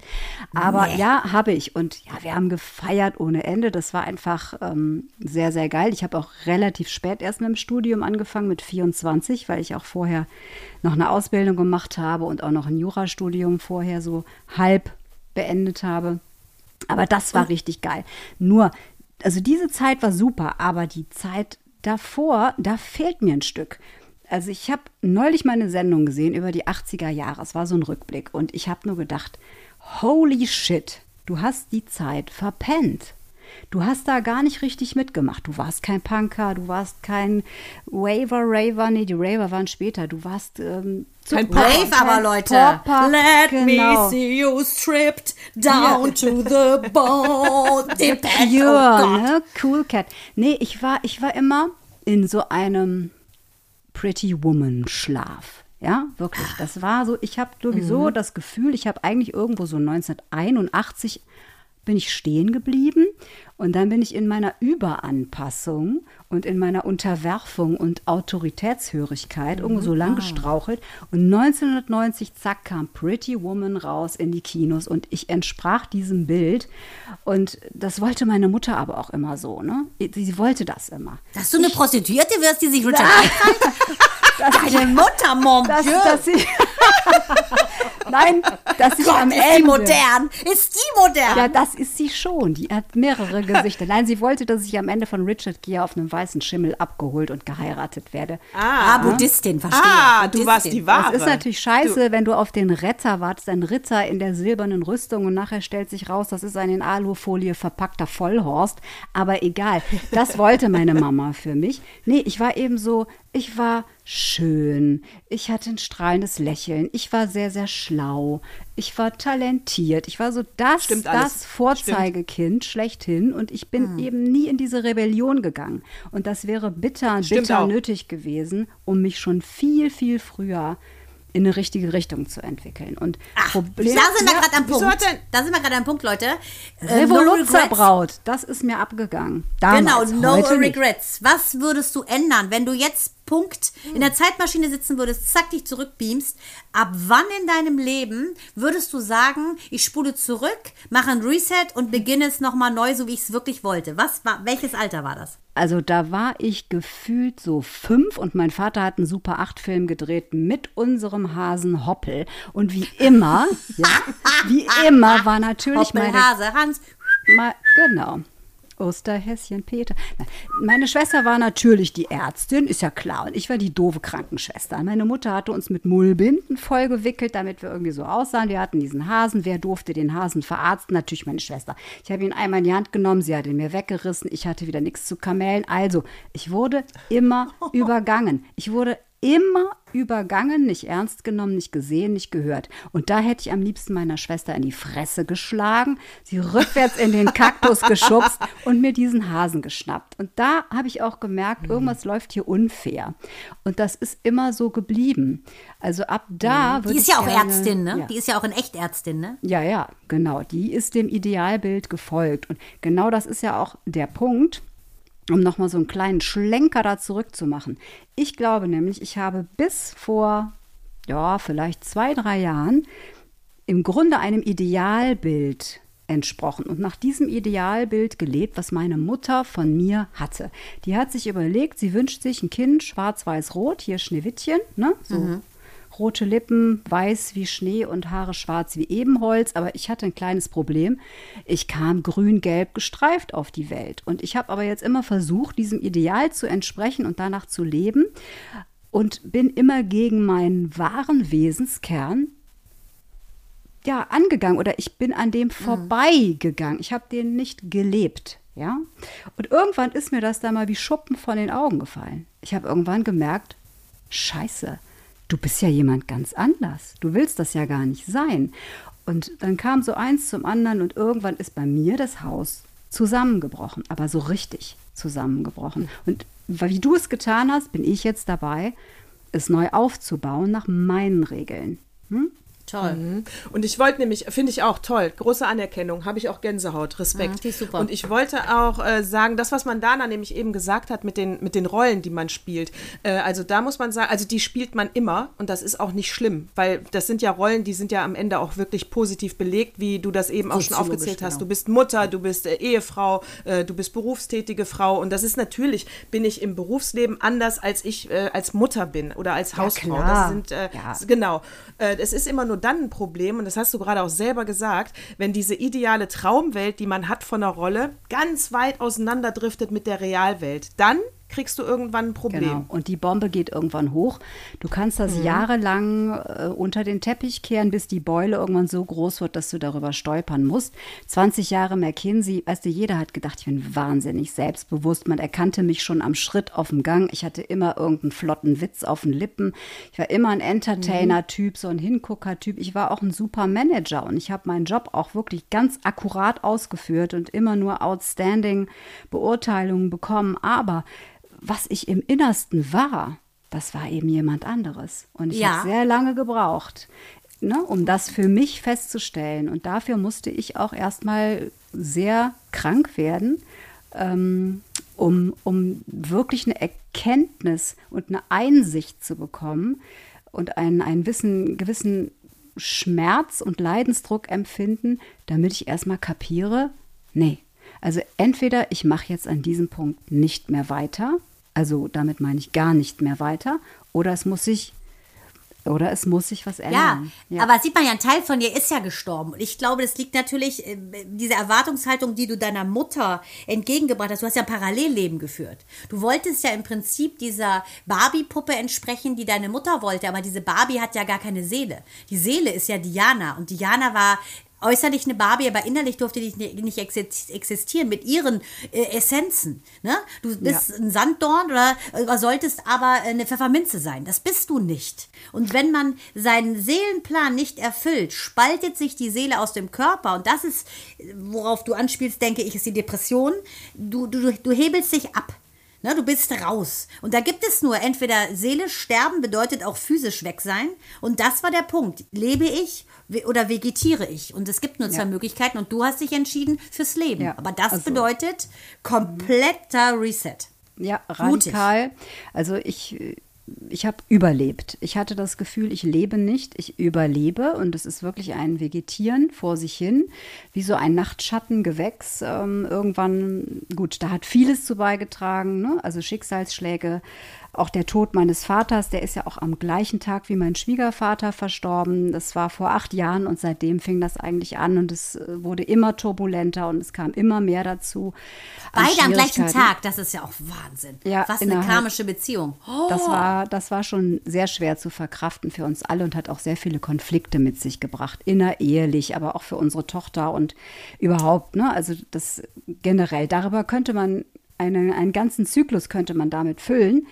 Aber ja, habe ich. Und ja, wir haben gefeiert ohne Ende. Das war einfach ähm, sehr, sehr geil. Ich habe auch relativ spät erst mit dem Studium angefangen, mit 24, weil ich auch vorher noch eine Ausbildung gemacht habe und auch noch ein Jurastudium vorher so halb beendet habe. Aber das war richtig geil. Nur, also diese Zeit war super, aber die Zeit davor, da fehlt mir ein Stück. Also ich habe neulich mal eine Sendung gesehen über die 80er Jahre. Es war so ein Rückblick und ich habe nur gedacht, holy shit, du hast die Zeit verpennt. Du hast da gar nicht richtig mitgemacht. Du warst kein Punker, du warst kein Waver, Raver, nee, die Raver waren später. Du warst ähm, Kein Brave aber, Leute. Popper, Let genau. me see you stripped down to the bone. Oh Pure, Gott. ne? Cool Cat. Nee, ich war, ich war immer in so einem Pretty Woman Schlaf. Ja, wirklich. Das war so, ich habe sowieso das Gefühl, ich habe eigentlich irgendwo so 1981 bin ich stehen geblieben und dann bin ich in meiner Überanpassung und in meiner Unterwerfung und Autoritätshörigkeit irgendwo so lang gestrauchelt und 1990 zack kam Pretty Woman raus in die Kinos und ich entsprach diesem Bild und das wollte meine Mutter aber auch immer so, ne? Sie wollte das immer. Dass du eine Prostituierte wirst, die sich Richard? Deine Mutter, mon dass, Dieu. dass sie Nein, dass ich Gott, am ist die Ende modern. Ist die modern. Ja, das ist sie schon. Die hat mehrere Gesichter. Nein, sie wollte, dass ich am Ende von Richard Gere auf einem weißen Schimmel abgeholt und geheiratet werde. Ah, Buddhistin, verstehe. Ah, du Buddhistin. warst die Wahre. Das ist natürlich scheiße, wenn du auf den Retter wartest, ein Ritter in der silbernen Rüstung und nachher stellt sich raus, das ist ein in Alufolie verpackter Vollhorst. Aber egal, das wollte meine Mama für mich. Nee, ich war eben so, ich war schön, ich hatte ein strahlendes Lächeln, ich war sehr, sehr schlau, ich war talentiert, ich war so das, Stimmt alles. das Vorzeigekind schlechthin und ich bin Hm. eben nie in diese Rebellion gegangen. Und das wäre bitter, Stimmt bitter auch. nötig gewesen, um mich schon viel, viel früher in eine richtige Richtung zu entwickeln. Und Problem, Da sind wir Ja, gerade am Punkt. Da sind wir gerade am Punkt, Leute. Äh, no Revoluzzer regrets. Braut, das ist mir abgegangen. Genau, Damals, no heute nicht. regrets. Was würdest du ändern, wenn du jetzt Punkt in der Zeitmaschine sitzen würdest, zack dich zurückbeamst? Ab wann in deinem Leben würdest du sagen, ich spule zurück, mache ein Reset und beginne es nochmal neu, so wie ich es wirklich wollte? Was war, welches Alter war das? Also da war ich gefühlt so fünf und mein Vater hat einen Super 8-Film gedreht mit unserem Hasen Hoppel. Und wie immer, ja, wie immer war natürlich meine Hoppelhase, Hans. Ma, genau. Osterhäschen Peter. Meine Schwester war natürlich die Ärztin, ist ja klar. Und ich war die doofe Krankenschwester. Meine Mutter hatte uns mit Mullbinden vollgewickelt, damit wir irgendwie so aussahen. Wir hatten diesen Hasen. Wer durfte den Hasen verarzten? Natürlich meine Schwester. Ich habe ihn einmal in die Hand genommen, sie hat ihn mir weggerissen. Ich hatte wieder nichts zu kamellen. Also, ich wurde immer übergangen. Ich wurde immer übergangen, nicht ernst genommen, nicht gesehen, nicht gehört. Und da hätte ich am liebsten meiner Schwester in die Fresse geschlagen, sie rückwärts in den Kaktus geschubst und mir diesen Hasen geschnappt. Und da habe ich auch gemerkt, irgendwas läuft hier unfair. Und das ist immer so geblieben. Also ab da Die würde ist ja auch gerne- Ärztin, ne? Ja. Die ist ja auch eine Echtärztin, ne? Ja, ja, genau. Die ist dem Idealbild gefolgt. Und genau das ist ja auch der Punkt, um nochmal so einen kleinen Schlenker da zurückzumachen. Ich glaube nämlich, ich habe bis vor, ja, vielleicht zwei, drei Jahren im Grunde einem Idealbild entsprochen und nach diesem Idealbild gelebt, was meine Mutter von mir hatte. Die hat sich überlegt, sie wünscht sich ein Kind, schwarz-weiß-rot, hier Schneewittchen, ne? So rote Lippen, weiß wie Schnee und Haare schwarz wie Ebenholz. Aber ich hatte ein kleines Problem. Ich kam grün-gelb gestreift auf die Welt. Und ich habe aber jetzt immer versucht, diesem Ideal zu entsprechen und danach zu leben. Und bin immer gegen meinen wahren Wesenskern ja, angegangen oder ich bin an dem vorbeigegangen. Ich habe den nicht gelebt, ja. Und irgendwann ist mir das da mal wie Schuppen von den Augen gefallen. Ich habe irgendwann gemerkt, scheiße, du bist ja jemand ganz anders. Du willst das ja gar nicht sein. Und dann kam so eins zum anderen und irgendwann ist bei mir das Haus zusammengebrochen, aber so richtig zusammengebrochen. Und wie du es getan hast, bin ich jetzt dabei, es neu aufzubauen nach meinen Regeln. Hm? Toll. Und ich wollte nämlich, finde ich auch toll, große Anerkennung, habe ich auch Gänsehaut, Respekt. Ja, die ist super. Und ich wollte auch äh, sagen, das, was Mandana nämlich eben gesagt hat mit den, mit den Rollen, die man spielt, äh, also da muss man sagen, also die spielt man immer und das ist auch nicht schlimm, weil das sind ja Rollen, die sind ja am Ende auch wirklich positiv belegt, wie du das eben auch schon aufgezählt hast. genau. Du bist Mutter, du bist äh, Ehefrau, äh, du bist berufstätige Frau und das ist natürlich, bin ich im Berufsleben anders, als ich äh, als Mutter bin oder als Hausfrau. klar. Das sind, äh, Ja. Genau. Es ist immer nur dann ein Problem, und das hast du gerade auch selber gesagt, wenn diese ideale Traumwelt, die man hat von einer Rolle, ganz weit auseinanderdriftet mit der Realwelt. Dann kriegst du irgendwann ein Problem. Genau. Und die Bombe geht irgendwann hoch. Du kannst das jahrelang äh, unter den Teppich kehren, bis die Beule irgendwann so groß wird, dass du darüber stolpern musst. 20 Jahre McKinsey, weißt du, jeder hat gedacht, ich bin wahnsinnig selbstbewusst. Man erkannte mich schon am Schritt auf dem Gang. Ich hatte immer irgendeinen flotten Witz auf den Lippen. Ich war immer ein Entertainer-Typ, so ein Hingucker-Typ. Ich war auch ein super Manager und ich habe meinen Job auch wirklich ganz akkurat ausgeführt und immer nur outstanding Beurteilungen bekommen. Aber was ich im Innersten war, das war eben jemand anderes. Und ich Ja. habe sehr lange gebraucht, ne, um das für mich festzustellen. Und dafür musste ich auch erstmal sehr krank werden, ähm, um, um wirklich eine Erkenntnis und eine Einsicht zu bekommen und einen, einen wissen, gewissen Schmerz und Leidensdruck empfinden, damit ich erstmal kapiere, nee. Also entweder ich mache jetzt an diesem Punkt nicht mehr weiter, also damit meine ich gar nicht mehr weiter, oder es muss sich oder es muss sich was Ja, ändern. aber sieht man ja, ein Teil von dir ist ja gestorben. Und ich glaube, das liegt natürlich, äh, diese Erwartungshaltung, die du deiner Mutter entgegengebracht hast. Du hast ja ein Parallelleben geführt. Du wolltest ja im Prinzip dieser Barbie-Puppe entsprechen, die deine Mutter wollte. Aber diese Barbie hat ja gar keine Seele. Die Seele ist ja Diana. Und Diana war äußerlich eine Barbie, aber innerlich durfte die nicht nicht exist- existieren mit ihren äh, Essenzen. Ne? Du bist ein Sanddorn oder, oder solltest aber eine Pfefferminze sein. Das bist du nicht. Und wenn man seinen Seelenplan nicht erfüllt, spaltet sich die Seele aus dem Körper. Und das ist, worauf du anspielst, denke ich, ist die Depression. Du, du, du hebelst dich ab. Ne, du bist raus. Und da gibt es nur entweder seelisch sterben bedeutet auch physisch weg sein. Und das war der Punkt. Lebe ich oder vegetiere ich? Und es gibt nur zwei Möglichkeiten. Und du hast dich entschieden fürs Leben. Ja, Aber das also- bedeutet kompletter Reset. Ja, Mutig. radikal. Also ich, ich habe überlebt. Ich hatte das Gefühl, ich lebe nicht, ich überlebe. Und es ist wirklich ein Vegetieren vor sich hin, wie so ein Nachtschattengewächs. Ähm, irgendwann, gut, da hat vieles zu beigetragen, ne? also Schicksalsschläge. Auch der Tod meines Vaters, der ist ja auch am gleichen Tag wie mein Schwiegervater verstorben. Das war vor acht Jahren und seitdem fing das eigentlich an und es äh, wurde immer turbulenter und es kam immer mehr dazu. Beide am gleichen Tag, das ist ja auch Wahnsinn. Ja, Was eine karmische Beziehung. Oh. Das, war, das war schon sehr schwer zu verkraften für uns alle und hat auch sehr viele Konflikte mit sich gebracht. Innerehelich, aber auch für unsere Tochter und überhaupt. Ne? Also das generell. Darüber könnte man einen, einen ganzen Zyklus könnte man damit füllen.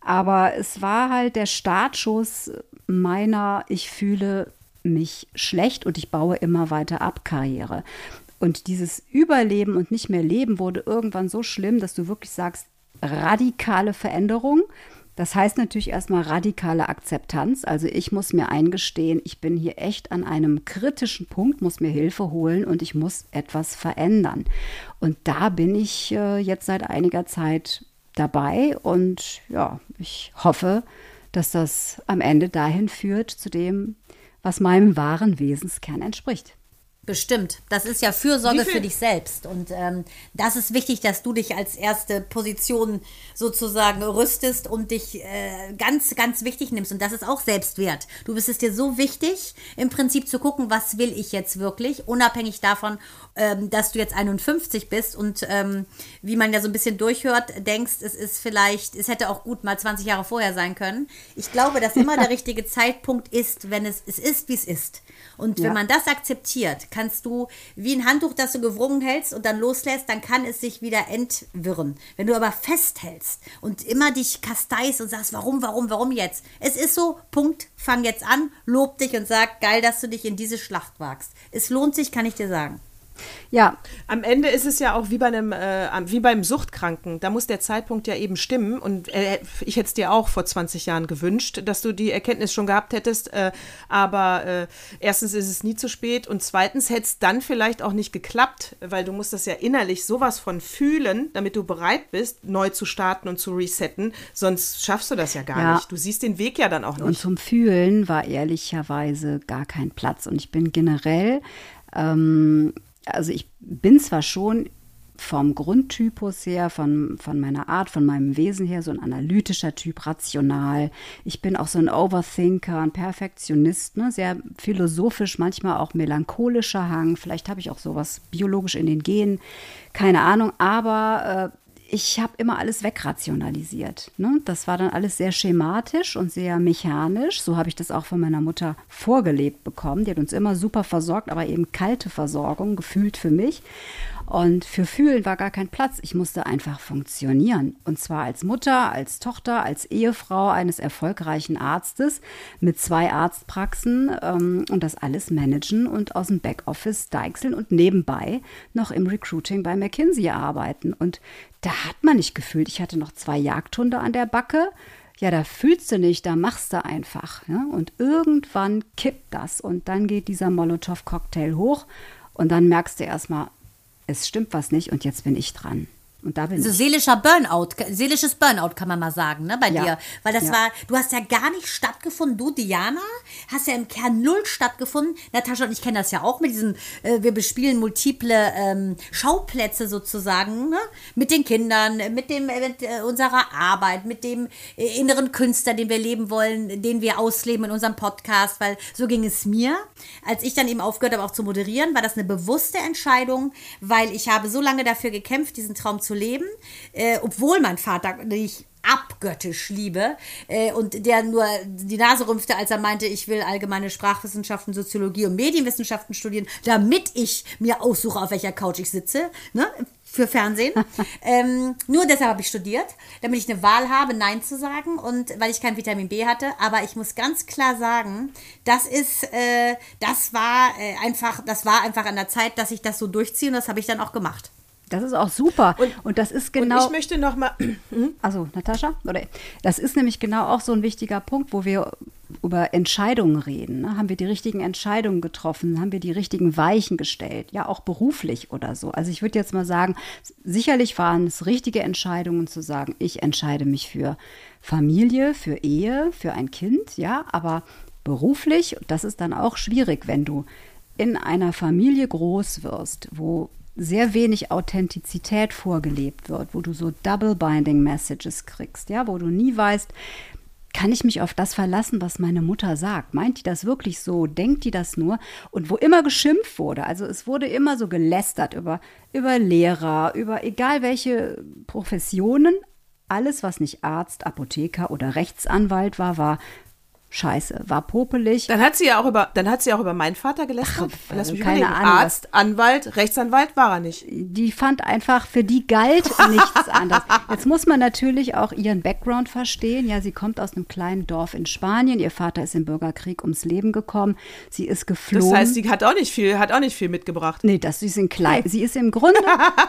Aber es war halt der Startschuss meiner, ich fühle mich schlecht und ich baue immer weiter ab Karriere. Und dieses Überleben und nicht mehr leben wurde irgendwann so schlimm, dass du wirklich sagst, radikale Veränderung. Das heißt natürlich erstmal radikale Akzeptanz. Also ich muss mir eingestehen, ich bin hier echt an einem kritischen Punkt, muss mir Hilfe holen und ich muss etwas verändern. Und da bin ich äh, jetzt seit einiger Zeit dabei und ja, ich hoffe, dass das am Ende dahin führt zu dem, was meinem wahren Wesenskern entspricht. Bestimmt. Das ist ja Fürsorge für dich selbst. Und ähm, das ist wichtig, dass du dich als erste Position sozusagen rüstest und dich äh, ganz, ganz wichtig nimmst. Und das ist auch Selbstwert. Du bist es dir so wichtig, im Prinzip zu gucken, was will ich jetzt wirklich, unabhängig davon, ähm, dass du jetzt 51 bist und ähm, wie man ja so ein bisschen durchhört, denkst, es ist vielleicht, es hätte auch gut mal 20 Jahre vorher sein können. Ich glaube, dass immer der richtige Zeitpunkt ist, wenn es, es ist, wie es ist. Und ja. wenn man das akzeptiert, kannst du wie ein Handtuch, das du gewrungen hältst und dann loslässt, dann kann es sich wieder entwirren. Wenn du aber festhältst und immer dich kasteist und sagst, warum, warum, warum jetzt? Es ist so, Punkt, fang jetzt an, lob dich und sag, geil, dass du dich in diese Schlacht wagst. Es lohnt sich, kann ich dir sagen. Ja. Am Ende ist es ja auch wie bei einem, äh, wie beim Suchtkranken. Da muss der Zeitpunkt ja eben stimmen. Und äh, ich hätte es dir auch vor 20 Jahren gewünscht, dass du die Erkenntnis schon gehabt hättest. Äh, aber äh, erstens ist es nie zu spät und zweitens hätte es dann vielleicht auch nicht geklappt, weil du musst das ja innerlich sowas von fühlen, damit du bereit bist, neu zu starten und zu resetten. Sonst schaffst du das ja gar ja. nicht. Du siehst den Weg ja dann auch nicht. Und zum Fühlen war ehrlicherweise gar kein Platz. Und ich bin generell ähm, also ich bin zwar schon vom Grundtypus her, von, von meiner Art, von meinem Wesen her, so ein analytischer Typ, rational. Ich bin auch so ein Overthinker, ein Perfektionist, ne? sehr philosophisch, manchmal auch melancholischer Hang. Vielleicht habe ich auch sowas biologisch in den Genen, keine Ahnung. Aber äh, ich habe immer alles wegrationalisiert. Ne? Das war dann alles sehr schematisch und sehr mechanisch. So habe ich das auch von meiner Mutter vorgelebt bekommen. Die hat uns immer super versorgt, aber eben kalte Versorgung, gefühlt für mich. Und für Fühlen war gar kein Platz. Ich musste einfach funktionieren. Und zwar als Mutter, als Tochter, als Ehefrau eines erfolgreichen Arztes mit zwei Arztpraxen ähm, und das alles managen und aus dem Backoffice deichseln und nebenbei noch im Recruiting bei McKinsey arbeiten. Und da hat man nicht gefühlt, ich hatte noch zwei Jagdhunde an der Backe. Ja, da fühlst du nicht, da machst du einfach. Ja? Und irgendwann kippt das und dann geht dieser Molotow-Cocktail hoch und dann merkst du erstmal, es stimmt was nicht und jetzt bin ich dran. Und da bin also ich. seelischer Burnout, seelisches Burnout kann man mal sagen, ne, bei ja. dir. Weil das ja. war, du hast ja gar nicht stattgefunden. Du, Diana, hast ja im Kern null stattgefunden. Natascha und ich kennen das ja auch mit diesem, äh, wir bespielen multiple ähm, Schauplätze sozusagen, ne? mit den Kindern, mit dem, mit äh, unserer Arbeit, mit dem äh, inneren Künstler, den wir leben wollen, den wir ausleben in unserem Podcast, weil so ging es mir. Als ich dann eben aufgehört habe, auch zu moderieren, war das eine bewusste Entscheidung, weil ich habe so lange dafür gekämpft, diesen Traum zu leben, äh, obwohl mein Vater, den ich abgöttisch liebe äh, und der nur die Nase rümpfte, als er meinte, ich will allgemeine Sprachwissenschaften, Soziologie und Medienwissenschaften studieren, damit ich mir aussuche, auf welcher Couch ich sitze. Ne? für Fernsehen. ähm, nur deshalb habe ich studiert, damit ich eine Wahl habe, Nein zu sagen und weil ich kein Vitamin B hatte. Aber ich muss ganz klar sagen, das ist, äh, das war äh, einfach, das war einfach an der Zeit, dass ich das so durchziehe und das habe ich dann auch gemacht. Das ist auch super. Und, und das ist genau. Und ich möchte noch mal. also, Natascha? Oder, das ist nämlich genau auch so ein wichtiger Punkt, wo wir über Entscheidungen reden. Ne? Haben wir die richtigen Entscheidungen getroffen? Haben wir die richtigen Weichen gestellt? Ja, auch beruflich oder so. Also, ich würde jetzt mal sagen, sicherlich waren es richtige Entscheidungen zu sagen, ich entscheide mich für Familie, für Ehe, für ein Kind, ja, aber beruflich, das ist dann auch schwierig, wenn du in einer Familie groß wirst, wo sehr wenig Authentizität vorgelebt wird, wo du so Double Binding Messages kriegst, ja, wo du nie weißt, kann ich mich auf das verlassen, was meine Mutter sagt? Meint die das wirklich so? Denkt die das nur? Und wo immer geschimpft wurde, also es wurde immer so gelästert über, über Lehrer, über egal welche Professionen, alles, was nicht Arzt, Apotheker oder Rechtsanwalt war, war scheiße, war popelig. Dann hat sie ja auch über, dann hat sie auch über meinen Vater gelästert. Ach, Lass mich keine überlegen. Ahnung, Arzt, Anwalt, Rechtsanwalt war er nicht. die fand einfach, für die galt nichts anderes. Jetzt muss man natürlich auch ihren Background verstehen. Ja, sie kommt aus einem kleinen Dorf in Spanien. Ihr Vater ist im Bürgerkrieg ums Leben gekommen. Sie ist Das geflohen. heißt, sie hat auch nicht viel, hat auch nicht viel mitgebracht. nee, das sie ist in klein. Sie ist im Grunde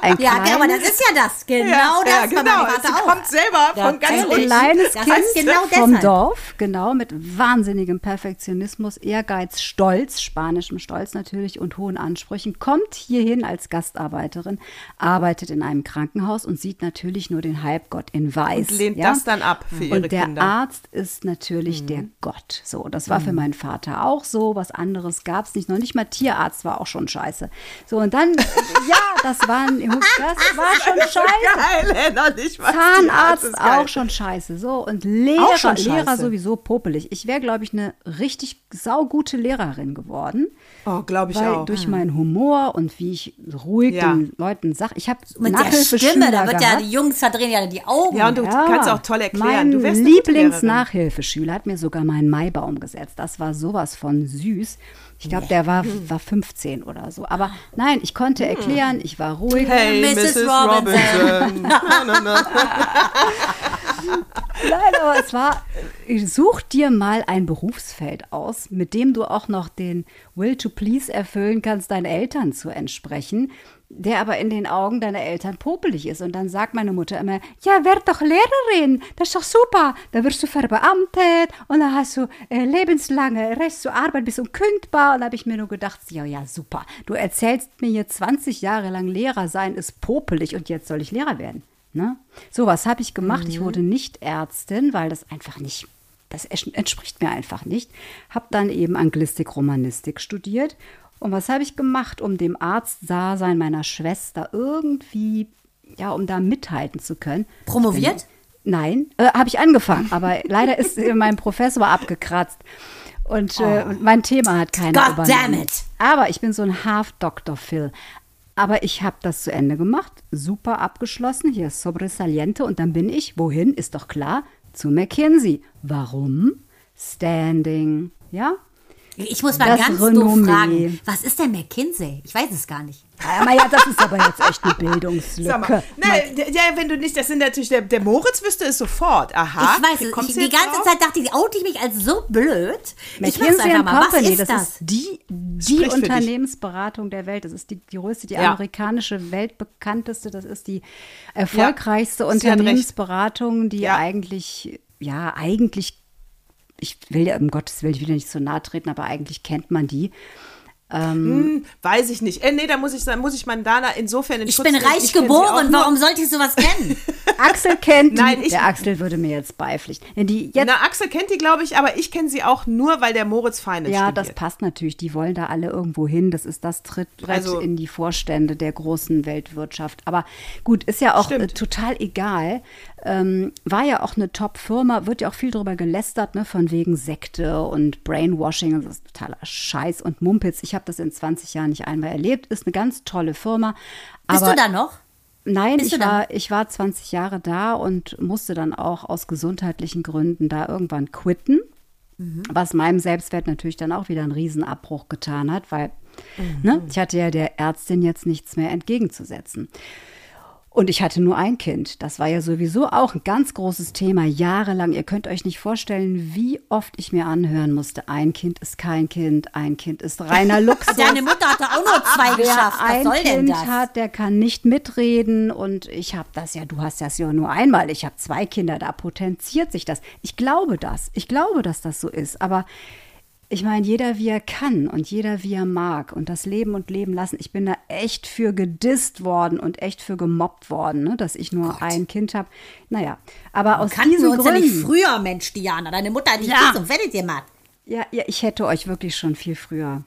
ein Ja, kleines, aber das ist ja das. Genau ja, das ja, war genau. mein Vater Sie auch. kommt selber von ganz ein kleines Das Kind genau vom deshalb. Dorf, genau, mit wahnsinnigem Perfektionismus, Ehrgeiz, Stolz, spanischem Stolz natürlich und hohen Ansprüchen, kommt hierhin als Gastarbeiterin, arbeitet in einem Krankenhaus und sieht natürlich nur den Halbgott in Weiß. Und lehnt ja? das dann ab für ihre Und der Kinder. Arzt ist natürlich der Gott. So, das war für meinen Vater auch so. Was anderes gab es nicht. Noch nicht mal Tierarzt war auch schon scheiße. So, und dann, ja, das war, ein- das war schon scheiße. Geil, noch nicht mal. Zahnarzt Das auch schon scheiße. So, und Lehrer, Lehrer sowieso popelig. Ich wäre, glaube ich, eine richtig saugute Lehrerin geworden. Oh, glaube ich weil auch. durch meinen Humor und wie ich ruhig Ja. den Leuten sage, ich habe Mit der Stimme, da wird ja die Jungs verdrehen ja die Augen. Ja, und du kannst auch toll erklären. Mein du wärst. Lieblingsnachhilfeschüler hat mir sogar meinen Maibaum gesetzt. Das war sowas von süß. Ich glaube, der war, Hm. war 15 oder so. Aber nein, ich konnte erklären, ich war ruhig. Hey, Mrs. Mrs. Robinson. Robinson. Nein, aber es war, such dir mal ein Berufsfeld aus, mit dem du auch noch den Will to Please erfüllen kannst, deinen Eltern zu entsprechen, der aber in den Augen deiner Eltern popelig ist. Und dann sagt meine Mutter immer, ja, werd doch Lehrerin, das ist doch super. Da wirst du verbeamtet und dann hast du äh, lebenslange Recht zur Arbeit, bist unkündbar. Und da habe ich mir nur gedacht, ja, ja, super. Du erzählst mir hier 20 Jahre lang Lehrer sein ist popelig und jetzt soll ich Lehrer werden. Ne? So was habe ich gemacht. Ich wurde nicht Ärztin, weil das einfach nicht, das entspricht mir einfach nicht. Habe dann eben Anglistik, Romanistik studiert. Und was habe ich gemacht, um dem Arztdasein meiner Schwester irgendwie, ja, um da mithalten zu können? Promoviert? Nein, äh, habe ich angefangen, aber leider ist äh, mein Professor abgekratzt. Und, äh, und mein Thema hat keiner God übernommen. damn it. Aber ich bin so ein Half-Dr. Phil. Aber ich habe das zu Ende gemacht, super abgeschlossen, hier ist Sobresaliente und dann bin ich, wohin, ist doch klar, zu McKinsey. Warum? Standing, ja? Ich muss mal Das ganz doof Renommee. fragen, was ist denn McKinsey? Ich weiß es gar nicht. Aber ja, das ist aber jetzt echt eine Sag mal, Bildungslücke. ne, d- ja, wenn du nicht, das sind natürlich, der, der Moritz wüsste es sofort. Aha, ich weiß es. Ich, die ganze drauf? Zeit dachte ich, oute ich mich als so blöd. Ich McKinsey einfach mal. Company, Was ist das, das? ist die, die. Unternehmensberatung der Welt. Das ist die, die größte, die Ja. amerikanische, weltbekannteste, das ist die erfolgreichste recht. Unternehmensberatung, die Ja. eigentlich, ja, eigentlich, ich will ja um Gottes Willen, ich will ja nicht so nahe treten, aber eigentlich kennt man die. Hm, weiß ich nicht. Äh, nee, da muss ich, da muss ich Mandana insofern in Ich Schutz bin reich Ich geboren, warum sollte ich sowas kennen? Axel kennt die. Nein, ich- der Axel würde mir jetzt beipflichten. Die jetzt Na, Axel kennt die, glaube ich, aber ich kenne sie auch nur, weil der Moritz Finance Ja, studiert. das passt natürlich. Die wollen da alle irgendwo hin. Das ist das Trittbrett Also- in die Vorstände der großen Weltwirtschaft. Aber gut, ist ja auch äh, total egal. Ähm, war ja auch eine Top-Firma, wird ja auch viel drüber gelästert, ne, von wegen Sekte und Brainwashing. Das ist totaler Scheiß und Mumpitz. Ich habe das in 20 Jahren nicht einmal erlebt. Ist eine ganz tolle Firma. Bist du da noch? Nein, Bist ich war, ich war 20 Jahre da und musste dann auch aus gesundheitlichen Gründen da irgendwann quitten. Mhm. Was meinem Selbstwert natürlich dann auch wieder einen Riesenabbruch getan hat, weil Mhm. ne, ich hatte ja der Ärztin jetzt nichts mehr entgegenzusetzen. Und ich hatte nur ein Kind. Das war ja sowieso auch ein ganz großes Thema, jahrelang. Ihr könnt euch nicht vorstellen, wie oft ich mir anhören musste, ein Kind ist kein Kind, ein Kind ist reiner Luxus. Deine Mutter hatte auch nur zwei geschafft. Was Wer ein soll denn Kind das? hat, der kann nicht mitreden. Und ich habe das ja, du hast das ja nur einmal. Ich habe zwei Kinder, da potenziert sich das. Ich glaube das. Ich glaube, dass das so ist. Aber ich meine, jeder wie er kann und jeder wie er mag und das Leben und Leben lassen. Ich bin da echt für gedisst worden und echt für gemobbt worden, ne, dass ich nur ein Kind habe. Naja, aber aus Kannten wir diesen uns ja Gründen. nicht früher, Mensch, Diana. Deine Mutter hat dich Ja. ja. und fertig gemacht. ja, ja, ich hätte euch wirklich schon viel früher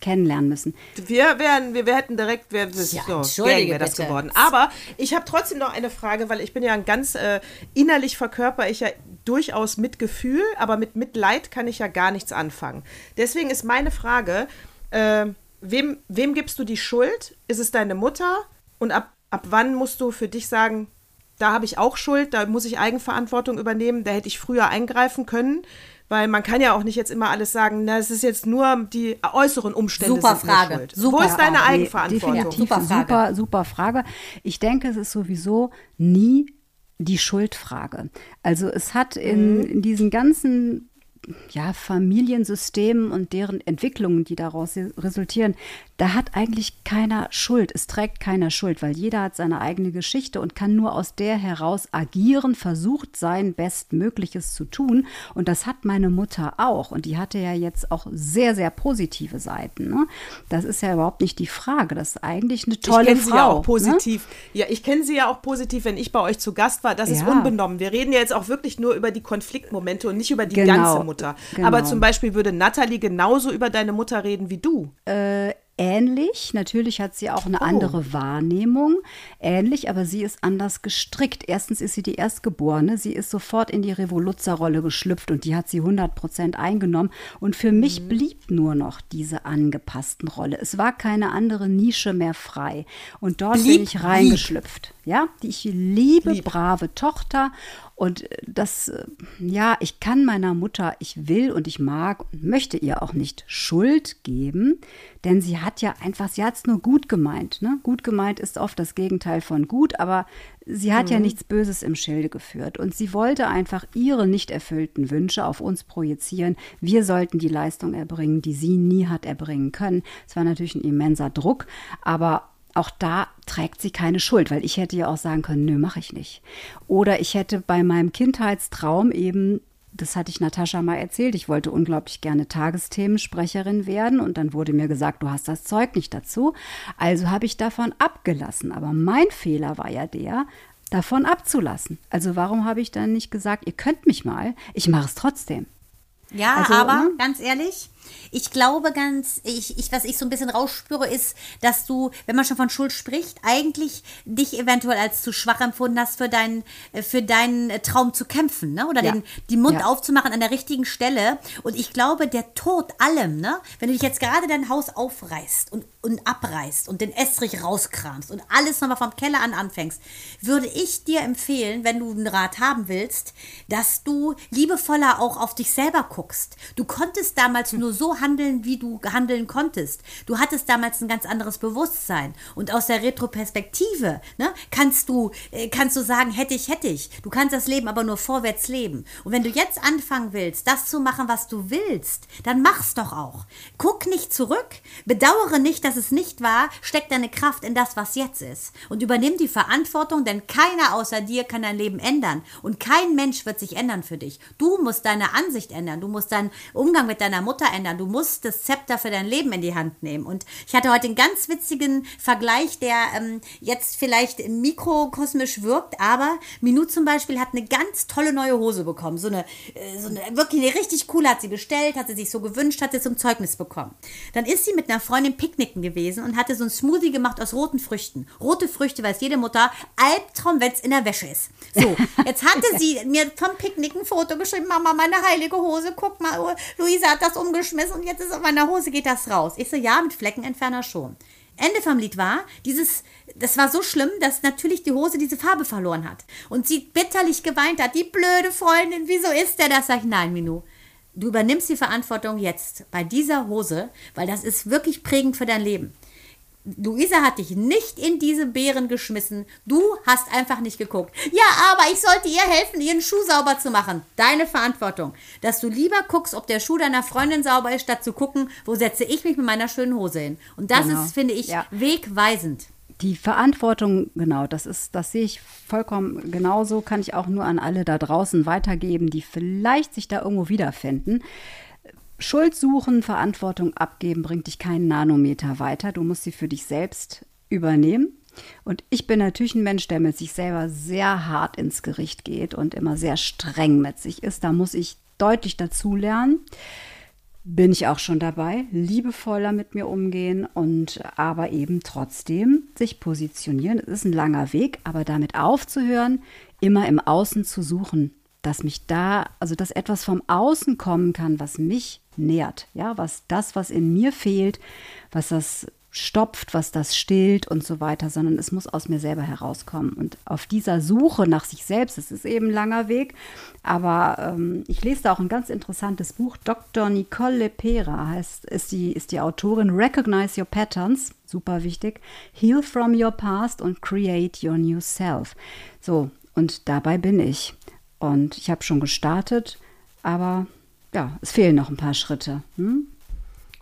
kennenlernen müssen. Wir wären, wir, wir hätten direkt, wir, Ja, so, entschuldige wäre das bitte. geworden. Aber ich habe trotzdem noch eine Frage, weil ich bin ja ein ganz äh, innerlich verkörper ich ja durchaus Mitgefühl, aber mit Mitleid kann ich ja gar nichts anfangen. Deswegen ist meine Frage, äh, wem, wem gibst du die Schuld? Ist es deine Mutter? Und ab, ab wann musst du für dich sagen, da habe ich auch Schuld, da muss ich Eigenverantwortung übernehmen, da hätte ich früher eingreifen können? Weil man kann ja auch nicht jetzt immer alles sagen, na, es ist jetzt nur die äußeren Umstände Super Frage. schuld. Super Wo ist deine Frage. Eigenverantwortung? definitiv Super super, Frage. super, Frage. Ich denke, es ist sowieso nie die Schuldfrage. Also es hat in, in diesen ganzen ja, Familiensystemen und deren Entwicklungen, die daraus resultieren, da hat eigentlich keiner Schuld. Es trägt keiner Schuld, weil jeder hat seine eigene Geschichte und kann nur aus der heraus agieren, versucht sein Bestmögliches zu tun. Und das hat meine Mutter auch. Und die hatte ja jetzt auch sehr, sehr positive Seiten. Ne? Das ist ja überhaupt nicht die Frage. Das ist eigentlich eine tolle ich kenne Frau. sie ja auch Ne? positiv. Ja, ich kenne sie ja auch positiv, wenn ich bei euch zu Gast war. Das ist Ja. unbenommen. Wir reden ja jetzt auch wirklich nur über die Konfliktmomente und nicht über die Genau. ganze Mutter. Genau. Aber zum Beispiel würde Natalie genauso über deine Mutter reden wie du. Äh, ähnlich. Natürlich hat sie auch eine Oh. andere Wahrnehmung. Ähnlich, aber sie ist anders gestrickt. Erstens ist sie die Erstgeborene. Sie ist sofort in die Revoluzerrolle geschlüpft und die hat sie 100 Prozent eingenommen. Und für mich Mhm. blieb nur noch diese angepassten Rolle. Es war keine andere Nische mehr frei. Und dort bin Blieb, ich reingeschlüpft. Ja, die ich liebe, Lieb. brave Tochter. Und äh, das, äh, ja, ich kann meiner Mutter, ich will und ich mag und möchte ihr auch nicht Schuld geben, denn sie hat ja einfach, sie hat es nur gut gemeint. Ne? Gut gemeint ist oft das Gegenteil von gut, aber sie hat ja nichts Böses im Schilde geführt. Und sie wollte einfach ihre nicht erfüllten Wünsche auf uns projizieren. Wir sollten die Leistung erbringen, die sie nie hat erbringen können. Es war natürlich ein immenser Druck, aber auch da trägt sie keine Schuld, weil ich hätte ja auch sagen können, nö, mache ich nicht. Oder ich hätte bei meinem Kindheitstraum eben, das hatte ich Natascha mal erzählt, ich wollte unglaublich gerne Tagesthemensprecherin werden und dann wurde mir gesagt, du hast das Zeug nicht dazu. Also habe ich davon abgelassen. Aber mein Fehler war ja der, davon abzulassen. Also warum habe ich dann nicht gesagt, ihr könnt mich mal, ich mache es trotzdem. Ja, Also, aber ne? ganz ehrlich, ich glaube ganz, ich, ich, was ich so ein bisschen rausspüre, ist, dass du, wenn man schon von Schuld spricht, eigentlich dich eventuell als zu schwach empfunden hast, für deinen, äh, für deinen äh, Traum zu kämpfen, ne? Oder Ja. den, den Mund Ja. aufzumachen an der richtigen Stelle. Und ich glaube, der Tod allem, ne? Wenn du dich jetzt gerade dein Haus aufreißt und, und abreißt und den Estrich rauskramst und alles nochmal vom Keller an anfängst, würde ich dir empfehlen, wenn du einen Rat haben willst, dass du liebevoller auch auf dich selber guckst. Du konntest damals nur so handeln, wie du handeln konntest. Du hattest damals ein ganz anderes Bewusstsein. Und aus der Retroperspektive ne, kannst, du, äh, kannst du sagen, hätte ich, hätte ich. Du kannst das Leben aber nur vorwärts leben. Und wenn du jetzt anfangen willst, das zu machen, was du willst, dann mach's doch auch. Guck nicht zurück, bedauere nicht, dass es nicht war, steck deine Kraft in das, was jetzt ist. Und übernimm die Verantwortung, denn keiner außer dir kann dein Leben ändern. Und kein Mensch wird sich ändern für dich. Du musst deine Ansicht ändern, du musst deinen Umgang mit deiner Mutter ändern, du musst das Zepter für dein Leben in die Hand nehmen. Und ich hatte heute einen ganz witzigen Vergleich, der ähm, jetzt vielleicht mikrokosmisch wirkt, aber Minou zum Beispiel hat eine ganz tolle neue Hose bekommen. So eine, äh, so eine wirklich eine richtig coole hat sie bestellt, hat sie sich so gewünscht, hat sie zum Zeugnis bekommen. Dann ist sie mit einer Freundin picknicken gewesen und hatte so ein Smoothie gemacht aus roten Früchten. Rote Früchte weiß jede Mutter, Albtraum, wenn es in der Wäsche ist. So, jetzt hatte sie mir vom Picknick ein Foto geschrieben, Mama, meine heilige Hose, guck mal, Luisa hat das umgeschmissen und jetzt ist auf meiner Hose, geht das raus. Ich so, ja, mit Fleckenentferner schon. Ende vom Lied war, dieses, das war so schlimm, dass natürlich die Hose diese Farbe verloren hat. Und sie bitterlich geweint hat, die blöde Freundin, wieso ist der das? Sag ich, nein, Minu. Du übernimmst die Verantwortung jetzt bei dieser Hose, weil das ist wirklich prägend für dein Leben. Luisa hat dich nicht in diese Beeren geschmissen. Du hast einfach nicht geguckt. Ja, aber ich sollte ihr helfen, ihren Schuh sauber zu machen. Deine Verantwortung. Dass du lieber guckst, ob der Schuh deiner Freundin sauber ist, statt zu gucken, wo setze ich mich mit meiner schönen Hose hin. Und das Genau. ist, finde ich, Ja. wegweisend. Die Verantwortung, genau, das ist, das sehe ich vollkommen genauso, kann ich auch nur an alle da draußen weitergeben, die vielleicht sich da irgendwo wiederfinden. Schuld suchen, Verantwortung abgeben, bringt dich keinen Nanometer weiter. Du musst sie für dich selbst übernehmen. Und ich bin natürlich ein Mensch, der mit sich selber sehr hart ins Gericht geht und immer sehr streng mit sich ist. Da muss ich deutlich dazu lernen. Bin ich auch schon dabei, liebevoller mit mir umgehen und aber eben trotzdem sich positionieren. Es ist ein langer Weg, aber damit aufzuhören, immer im Außen zu suchen, dass mich da, also dass etwas vom Außen kommen kann, was mich nährt, ja, was das, was in mir fehlt, was das stopft, was das stillt und so weiter, sondern es muss aus mir selber herauskommen. Und auf dieser Suche nach sich selbst, es ist eben ein langer Weg, aber ähm, ich lese da auch ein ganz interessantes Buch. Dr. Nicole Lepera heißt, ist die, ist die Autorin. Recognize Your Patterns, super wichtig. Heal from your past und create your new self. So, und dabei bin ich. Und ich habe schon gestartet, aber ja, es fehlen noch ein paar Schritte. Hm?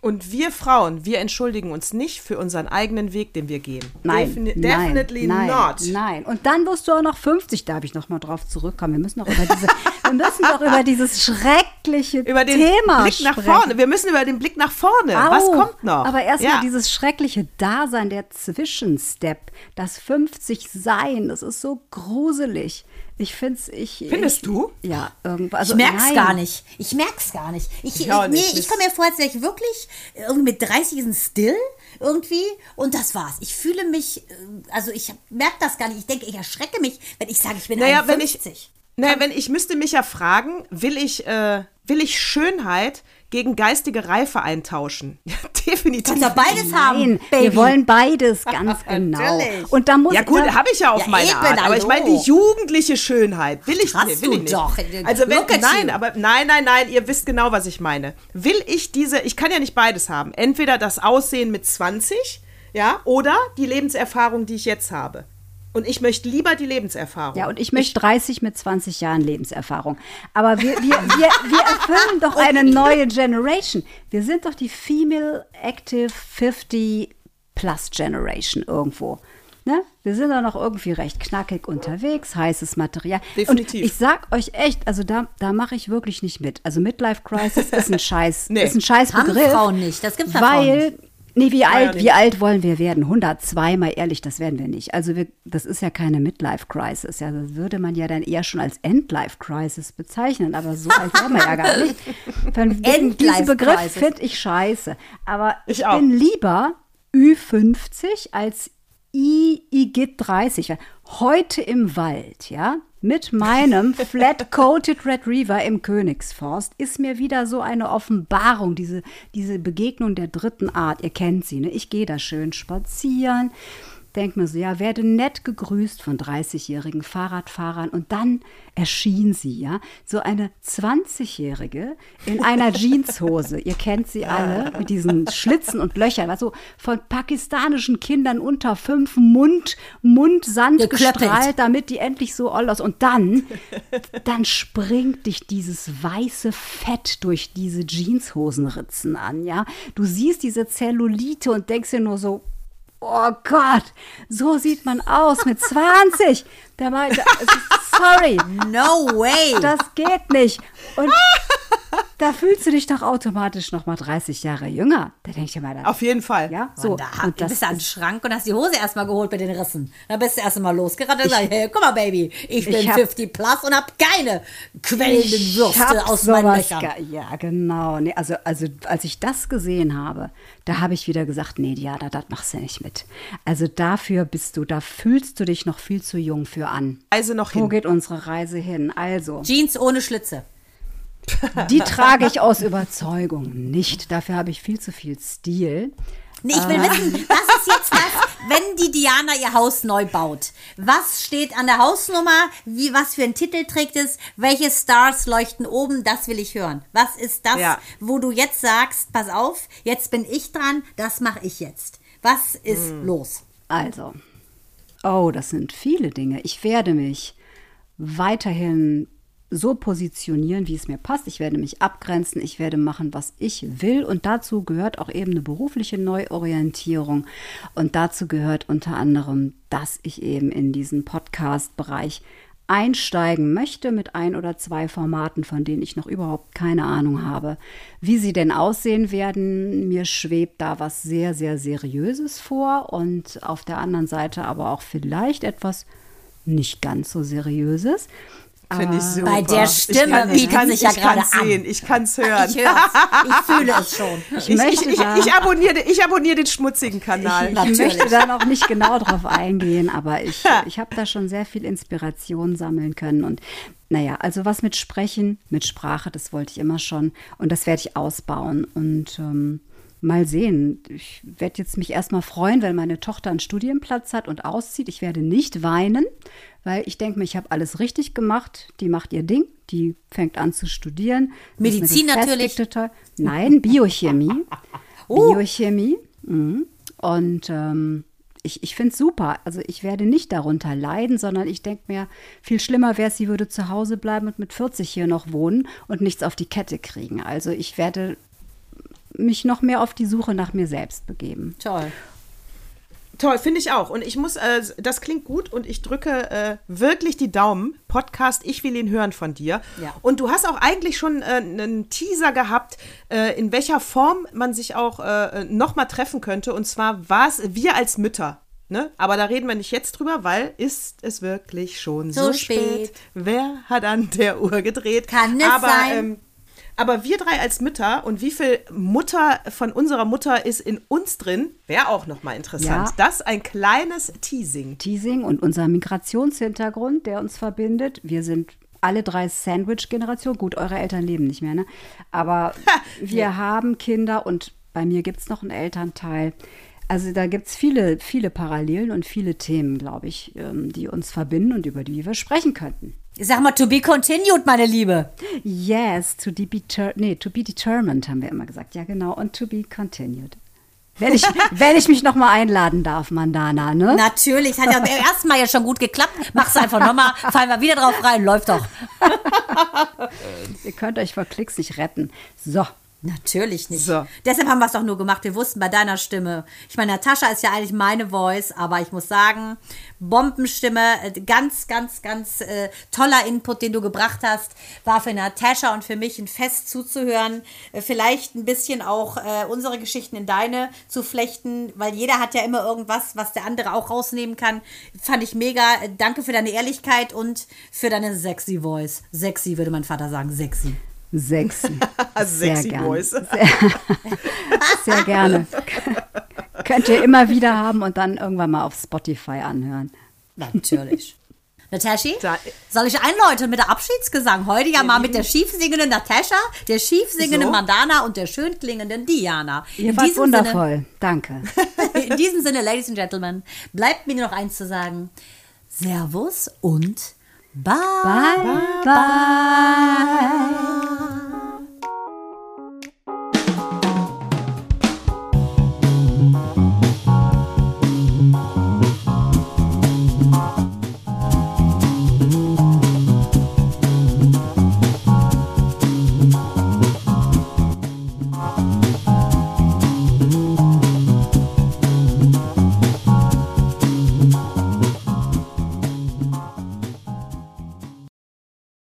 Und wir Frauen, wir entschuldigen uns nicht für unseren eigenen Weg, den wir gehen. Nein, Defini nein, definitely nein, not. Nein. Und dann wirst du auch noch 50, da habe ich noch mal drauf zurückkommen. Wir müssen noch über diese, wir müssen doch über dieses schreckliche Über den Thema Blick nach sprechen. vorne. Wir müssen über den Blick nach vorne. Was Au, kommt noch? Aber erstmal Ja. dieses schreckliche Dasein, der Zwischenstep, das 50 Sein, das ist so gruselig. Ich finde es, ich. Findest ich, du? Ja, irgendwas. Also, ich merk's nein. gar nicht. Ich merk's gar nicht. Ich, Ich auch nee, ich komme mir vor, als wäre ich wirklich irgendwie mit 30 ist ein Still irgendwie und das war's. Ich fühle mich, äh, also ich merke das gar nicht. Ich denke, ich erschrecke mich, wenn ich sage, ich bin Naja, wenn ich, 51. naja, wenn ich müsste mich ja fragen, will ich, äh, will ich Schönheit gegen geistige Reife eintauschen? Ja, definitiv. Kannst doch beides haben, Nein, Baby. wir wollen beides ganz genau. Natürlich. Und da muss Ja gut, da, habe ich ja auf Ja, meine eben, Art, aber ich meine die jugendliche Schönheit will ich, Hast will du ich nicht. doch. Also wenn, nein, aber nein, nein, nein, ihr wisst genau, was ich meine. Will ich diese, ich kann ja nicht beides haben. Entweder das Aussehen mit 20, ja, oder die Lebenserfahrung, die ich jetzt habe. Und ich möchte lieber die Lebenserfahrung. Ja, und ich möchte 30 mit 20 Jahren Lebenserfahrung. Aber wir, wir, wir, wir erfüllen doch eine neue Generation. Wir sind doch die Female Active 50 Plus Generation irgendwo. Ne? Wir sind doch noch irgendwie recht knackig unterwegs, heißes Material. Definitiv. Und ich sag euch echt, also da, da mache ich wirklich nicht mit. Also Midlife Crisis ist ein Scheiß, Nee. ist ein Scheiß Haben Begriff. Frauen nicht. Das gibt's bei Frauen Weil, nee, wie alt, wie alt wollen wir werden? 102, mal ehrlich, das werden wir nicht. Also wir, das ist ja keine Midlife Crisis. Ja, das würde man ja dann eher schon als Endlife Crisis bezeichnen. Aber so alt wären wir ja gar nicht. Diesen Begriff finde ich scheiße. Aber ich, Ich bin lieber Ü50 als IGIT 30. Weil Heute im Wald, ja, mit meinem Flat-Coated Retriever im Königsforst ist mir wieder so eine Offenbarung, diese, diese Begegnung der dritten Art. Ihr kennt sie, ne? Ich gehe da schön spazieren, denke mir so, ja, werde nett gegrüßt von 30-jährigen Fahrradfahrern und dann erschien sie, ja, so eine 20-jährige in einer Jeanshose. Ihr kennt sie alle mit diesen Schlitzen und Löchern, also von pakistanischen Kindern unter fünf Mund, Mundsand gestrahlt, damit die endlich so all aus. Und dann, dann springt dich dieses weiße Fett durch diese Jeanshosenritzen an, ja. Du siehst diese Zellulite und denkst dir nur so, Oh Gott, so sieht man aus mit 20. Da war, da, sorry, No way. das geht nicht. Und da fühlst du dich doch automatisch noch mal 30 Jahre jünger. Da denke ich dir mal, da, Auf jeden Fall. ja, so. So, da und du das bist an den Schrank und hast die Hose erstmal geholt mit den Rissen. Dann bist du erst mal losgerannt und sagst, hey, guck mal, Baby, ich bin Ich hab- 50 plus und hab keine quellenden Würste aus meinen sowas Löchern. Ja, genau. Nee, also, also, als ich das gesehen habe, da habe ich wieder gesagt, nee, Diana, das machst du nicht mit. Also dafür bist du, da fühlst du dich noch viel zu jung für an. Reise noch Wo hin. geht unsere Reise hin? Also, Jeans ohne Schlitze. die trage ich aus Überzeugung nicht. Dafür habe ich viel zu viel Stil. Nee, ich will wissen, was ist jetzt das, wenn die Diana ihr Haus neu baut? Was steht an der Hausnummer? Wie, was für einen Titel trägt es? Welche Stars leuchten oben? Das will ich hören. Was ist das, Ja. wo du jetzt sagst, pass auf, jetzt bin ich dran, das mache ich jetzt. Was ist los? Also, oh, das sind viele Dinge. Ich werde mich weiterhin so positionieren, wie es mir passt. Ich werde mich abgrenzen, ich werde machen, was ich will. Und dazu gehört auch eben eine berufliche Neuorientierung. Und dazu gehört unter anderem, dass ich eben in diesen Podcast-Bereich einsteigen möchte mit ein oder zwei Formaten, von denen ich noch überhaupt keine Ahnung habe. Wie sie denn aussehen werden, mir schwebt da was sehr, sehr Seriöses vor und auf der anderen Seite aber auch vielleicht etwas nicht ganz so Seriöses. Finde ich super. Bei der Stimme ich kann, ich bietet kann, sich ja ich kann sehen, ich kann es hören. Ich. Ich fühle es schon. Ich, Ich, möchte ich, ich, ich, abonniere, ich abonniere den schmutzigen Kanal. ich Natürlich. möchte da noch nicht genau drauf eingehen, aber ich, ich habe da schon sehr viel Inspiration sammeln können. Und naja, also was mit Sprechen, mit Sprache, das wollte ich immer schon. Und das werde ich ausbauen. Und ähm, mal sehen. Ich werde jetzt mich erstmal freuen, wenn meine Tochter einen Studienplatz hat und auszieht. Ich werde nicht weinen, weil ich denke mir, ich habe alles richtig gemacht. Die macht ihr Ding, die fängt an zu studieren. Medizin natürlich? Nein, Biochemie. Biochemie. Mhm. Und ähm, ich, ich finde es super. Also ich werde nicht darunter leiden, sondern ich denke mir, viel schlimmer wäre es, sie würde zu Hause bleiben und mit 40 hier noch wohnen und nichts auf die Kette kriegen. Also ich werde mich noch mehr auf die Suche nach mir selbst begeben. Toll. Toll, finde ich auch. Und ich muss, äh, das klingt gut und ich drücke äh, wirklich die Daumen. Podcast, ich will ihn hören von dir. Ja. Und du hast auch eigentlich schon äh, einen Teaser gehabt, äh, in welcher Form man sich auch äh, nochmal treffen könnte. Und zwar war es wir als Mütter. Ne? Aber da reden wir nicht jetzt drüber, weil ist es wirklich schon so, So spät. spät. Wer hat an der Uhr gedreht? Kann es Aber, sein? Ähm, aber wir drei als Mütter und wie viel Mutter von unserer Mutter ist in uns drin, wäre auch nochmal interessant. Ja. Das ein kleines Teasing. Teasing und unser Migrationshintergrund, der uns verbindet. Wir sind alle drei Sandwich-Generation. Gut, eure Eltern leben nicht mehr, ne? Aber wir haben Kinder und bei mir gibt es noch einen Elternteil. Also da gibt es viele, viele Parallelen und viele Themen, glaube ich, ähm, die uns verbinden und über die wir sprechen könnten. Sag mal, to be continued, meine Liebe. Yes, to, be, nee, to be determined, haben wir immer gesagt. Ja, genau. Und to be continued. Wenn ich, wenn ich mich noch mal einladen darf, Mandana, ne? Natürlich, hat ja beim ersten Mal ja schon gut geklappt. Mach's einfach nochmal, fallen wir wieder drauf rein, läuft doch. Ihr könnt euch vor Klicks nicht retten. So, Natürlich nicht. So. Deshalb haben wir es doch nur gemacht. Wir wussten bei deiner Stimme. Ich meine, Natascha ist ja eigentlich meine Voice, aber ich muss sagen, Bombenstimme, äh, ganz, ganz, ganz äh, toller Input, den du gebracht hast, war für Natascha und für mich ein Fest zuzuhören. Äh, vielleicht ein bisschen auch äh, unsere Geschichten in deine zu flechten, weil jeder hat ja immer irgendwas, was der andere auch rausnehmen kann. Fand ich mega. Danke für deine Ehrlichkeit und für deine sexy Voice. Sexy, würde mein Vater sagen. Sexy. Sexy. Sehr Sexy gerne. Voice. Sehr gerne. Könnt ihr immer wieder haben und dann irgendwann mal auf Spotify anhören. Natürlich. Nataschi, soll ich einläuten mit der Abschiedsgesang? Heute ja mal mit der schiefsingenden Natascha, der schiefsingenden So. Mandana und der schön klingenden Diana. Ihr wart wundervoll. Danke. Sinne, in diesem Sinne, Ladies and Gentlemen, bleibt mir nur noch eins zu sagen. Servus und bye. Bye. Bye.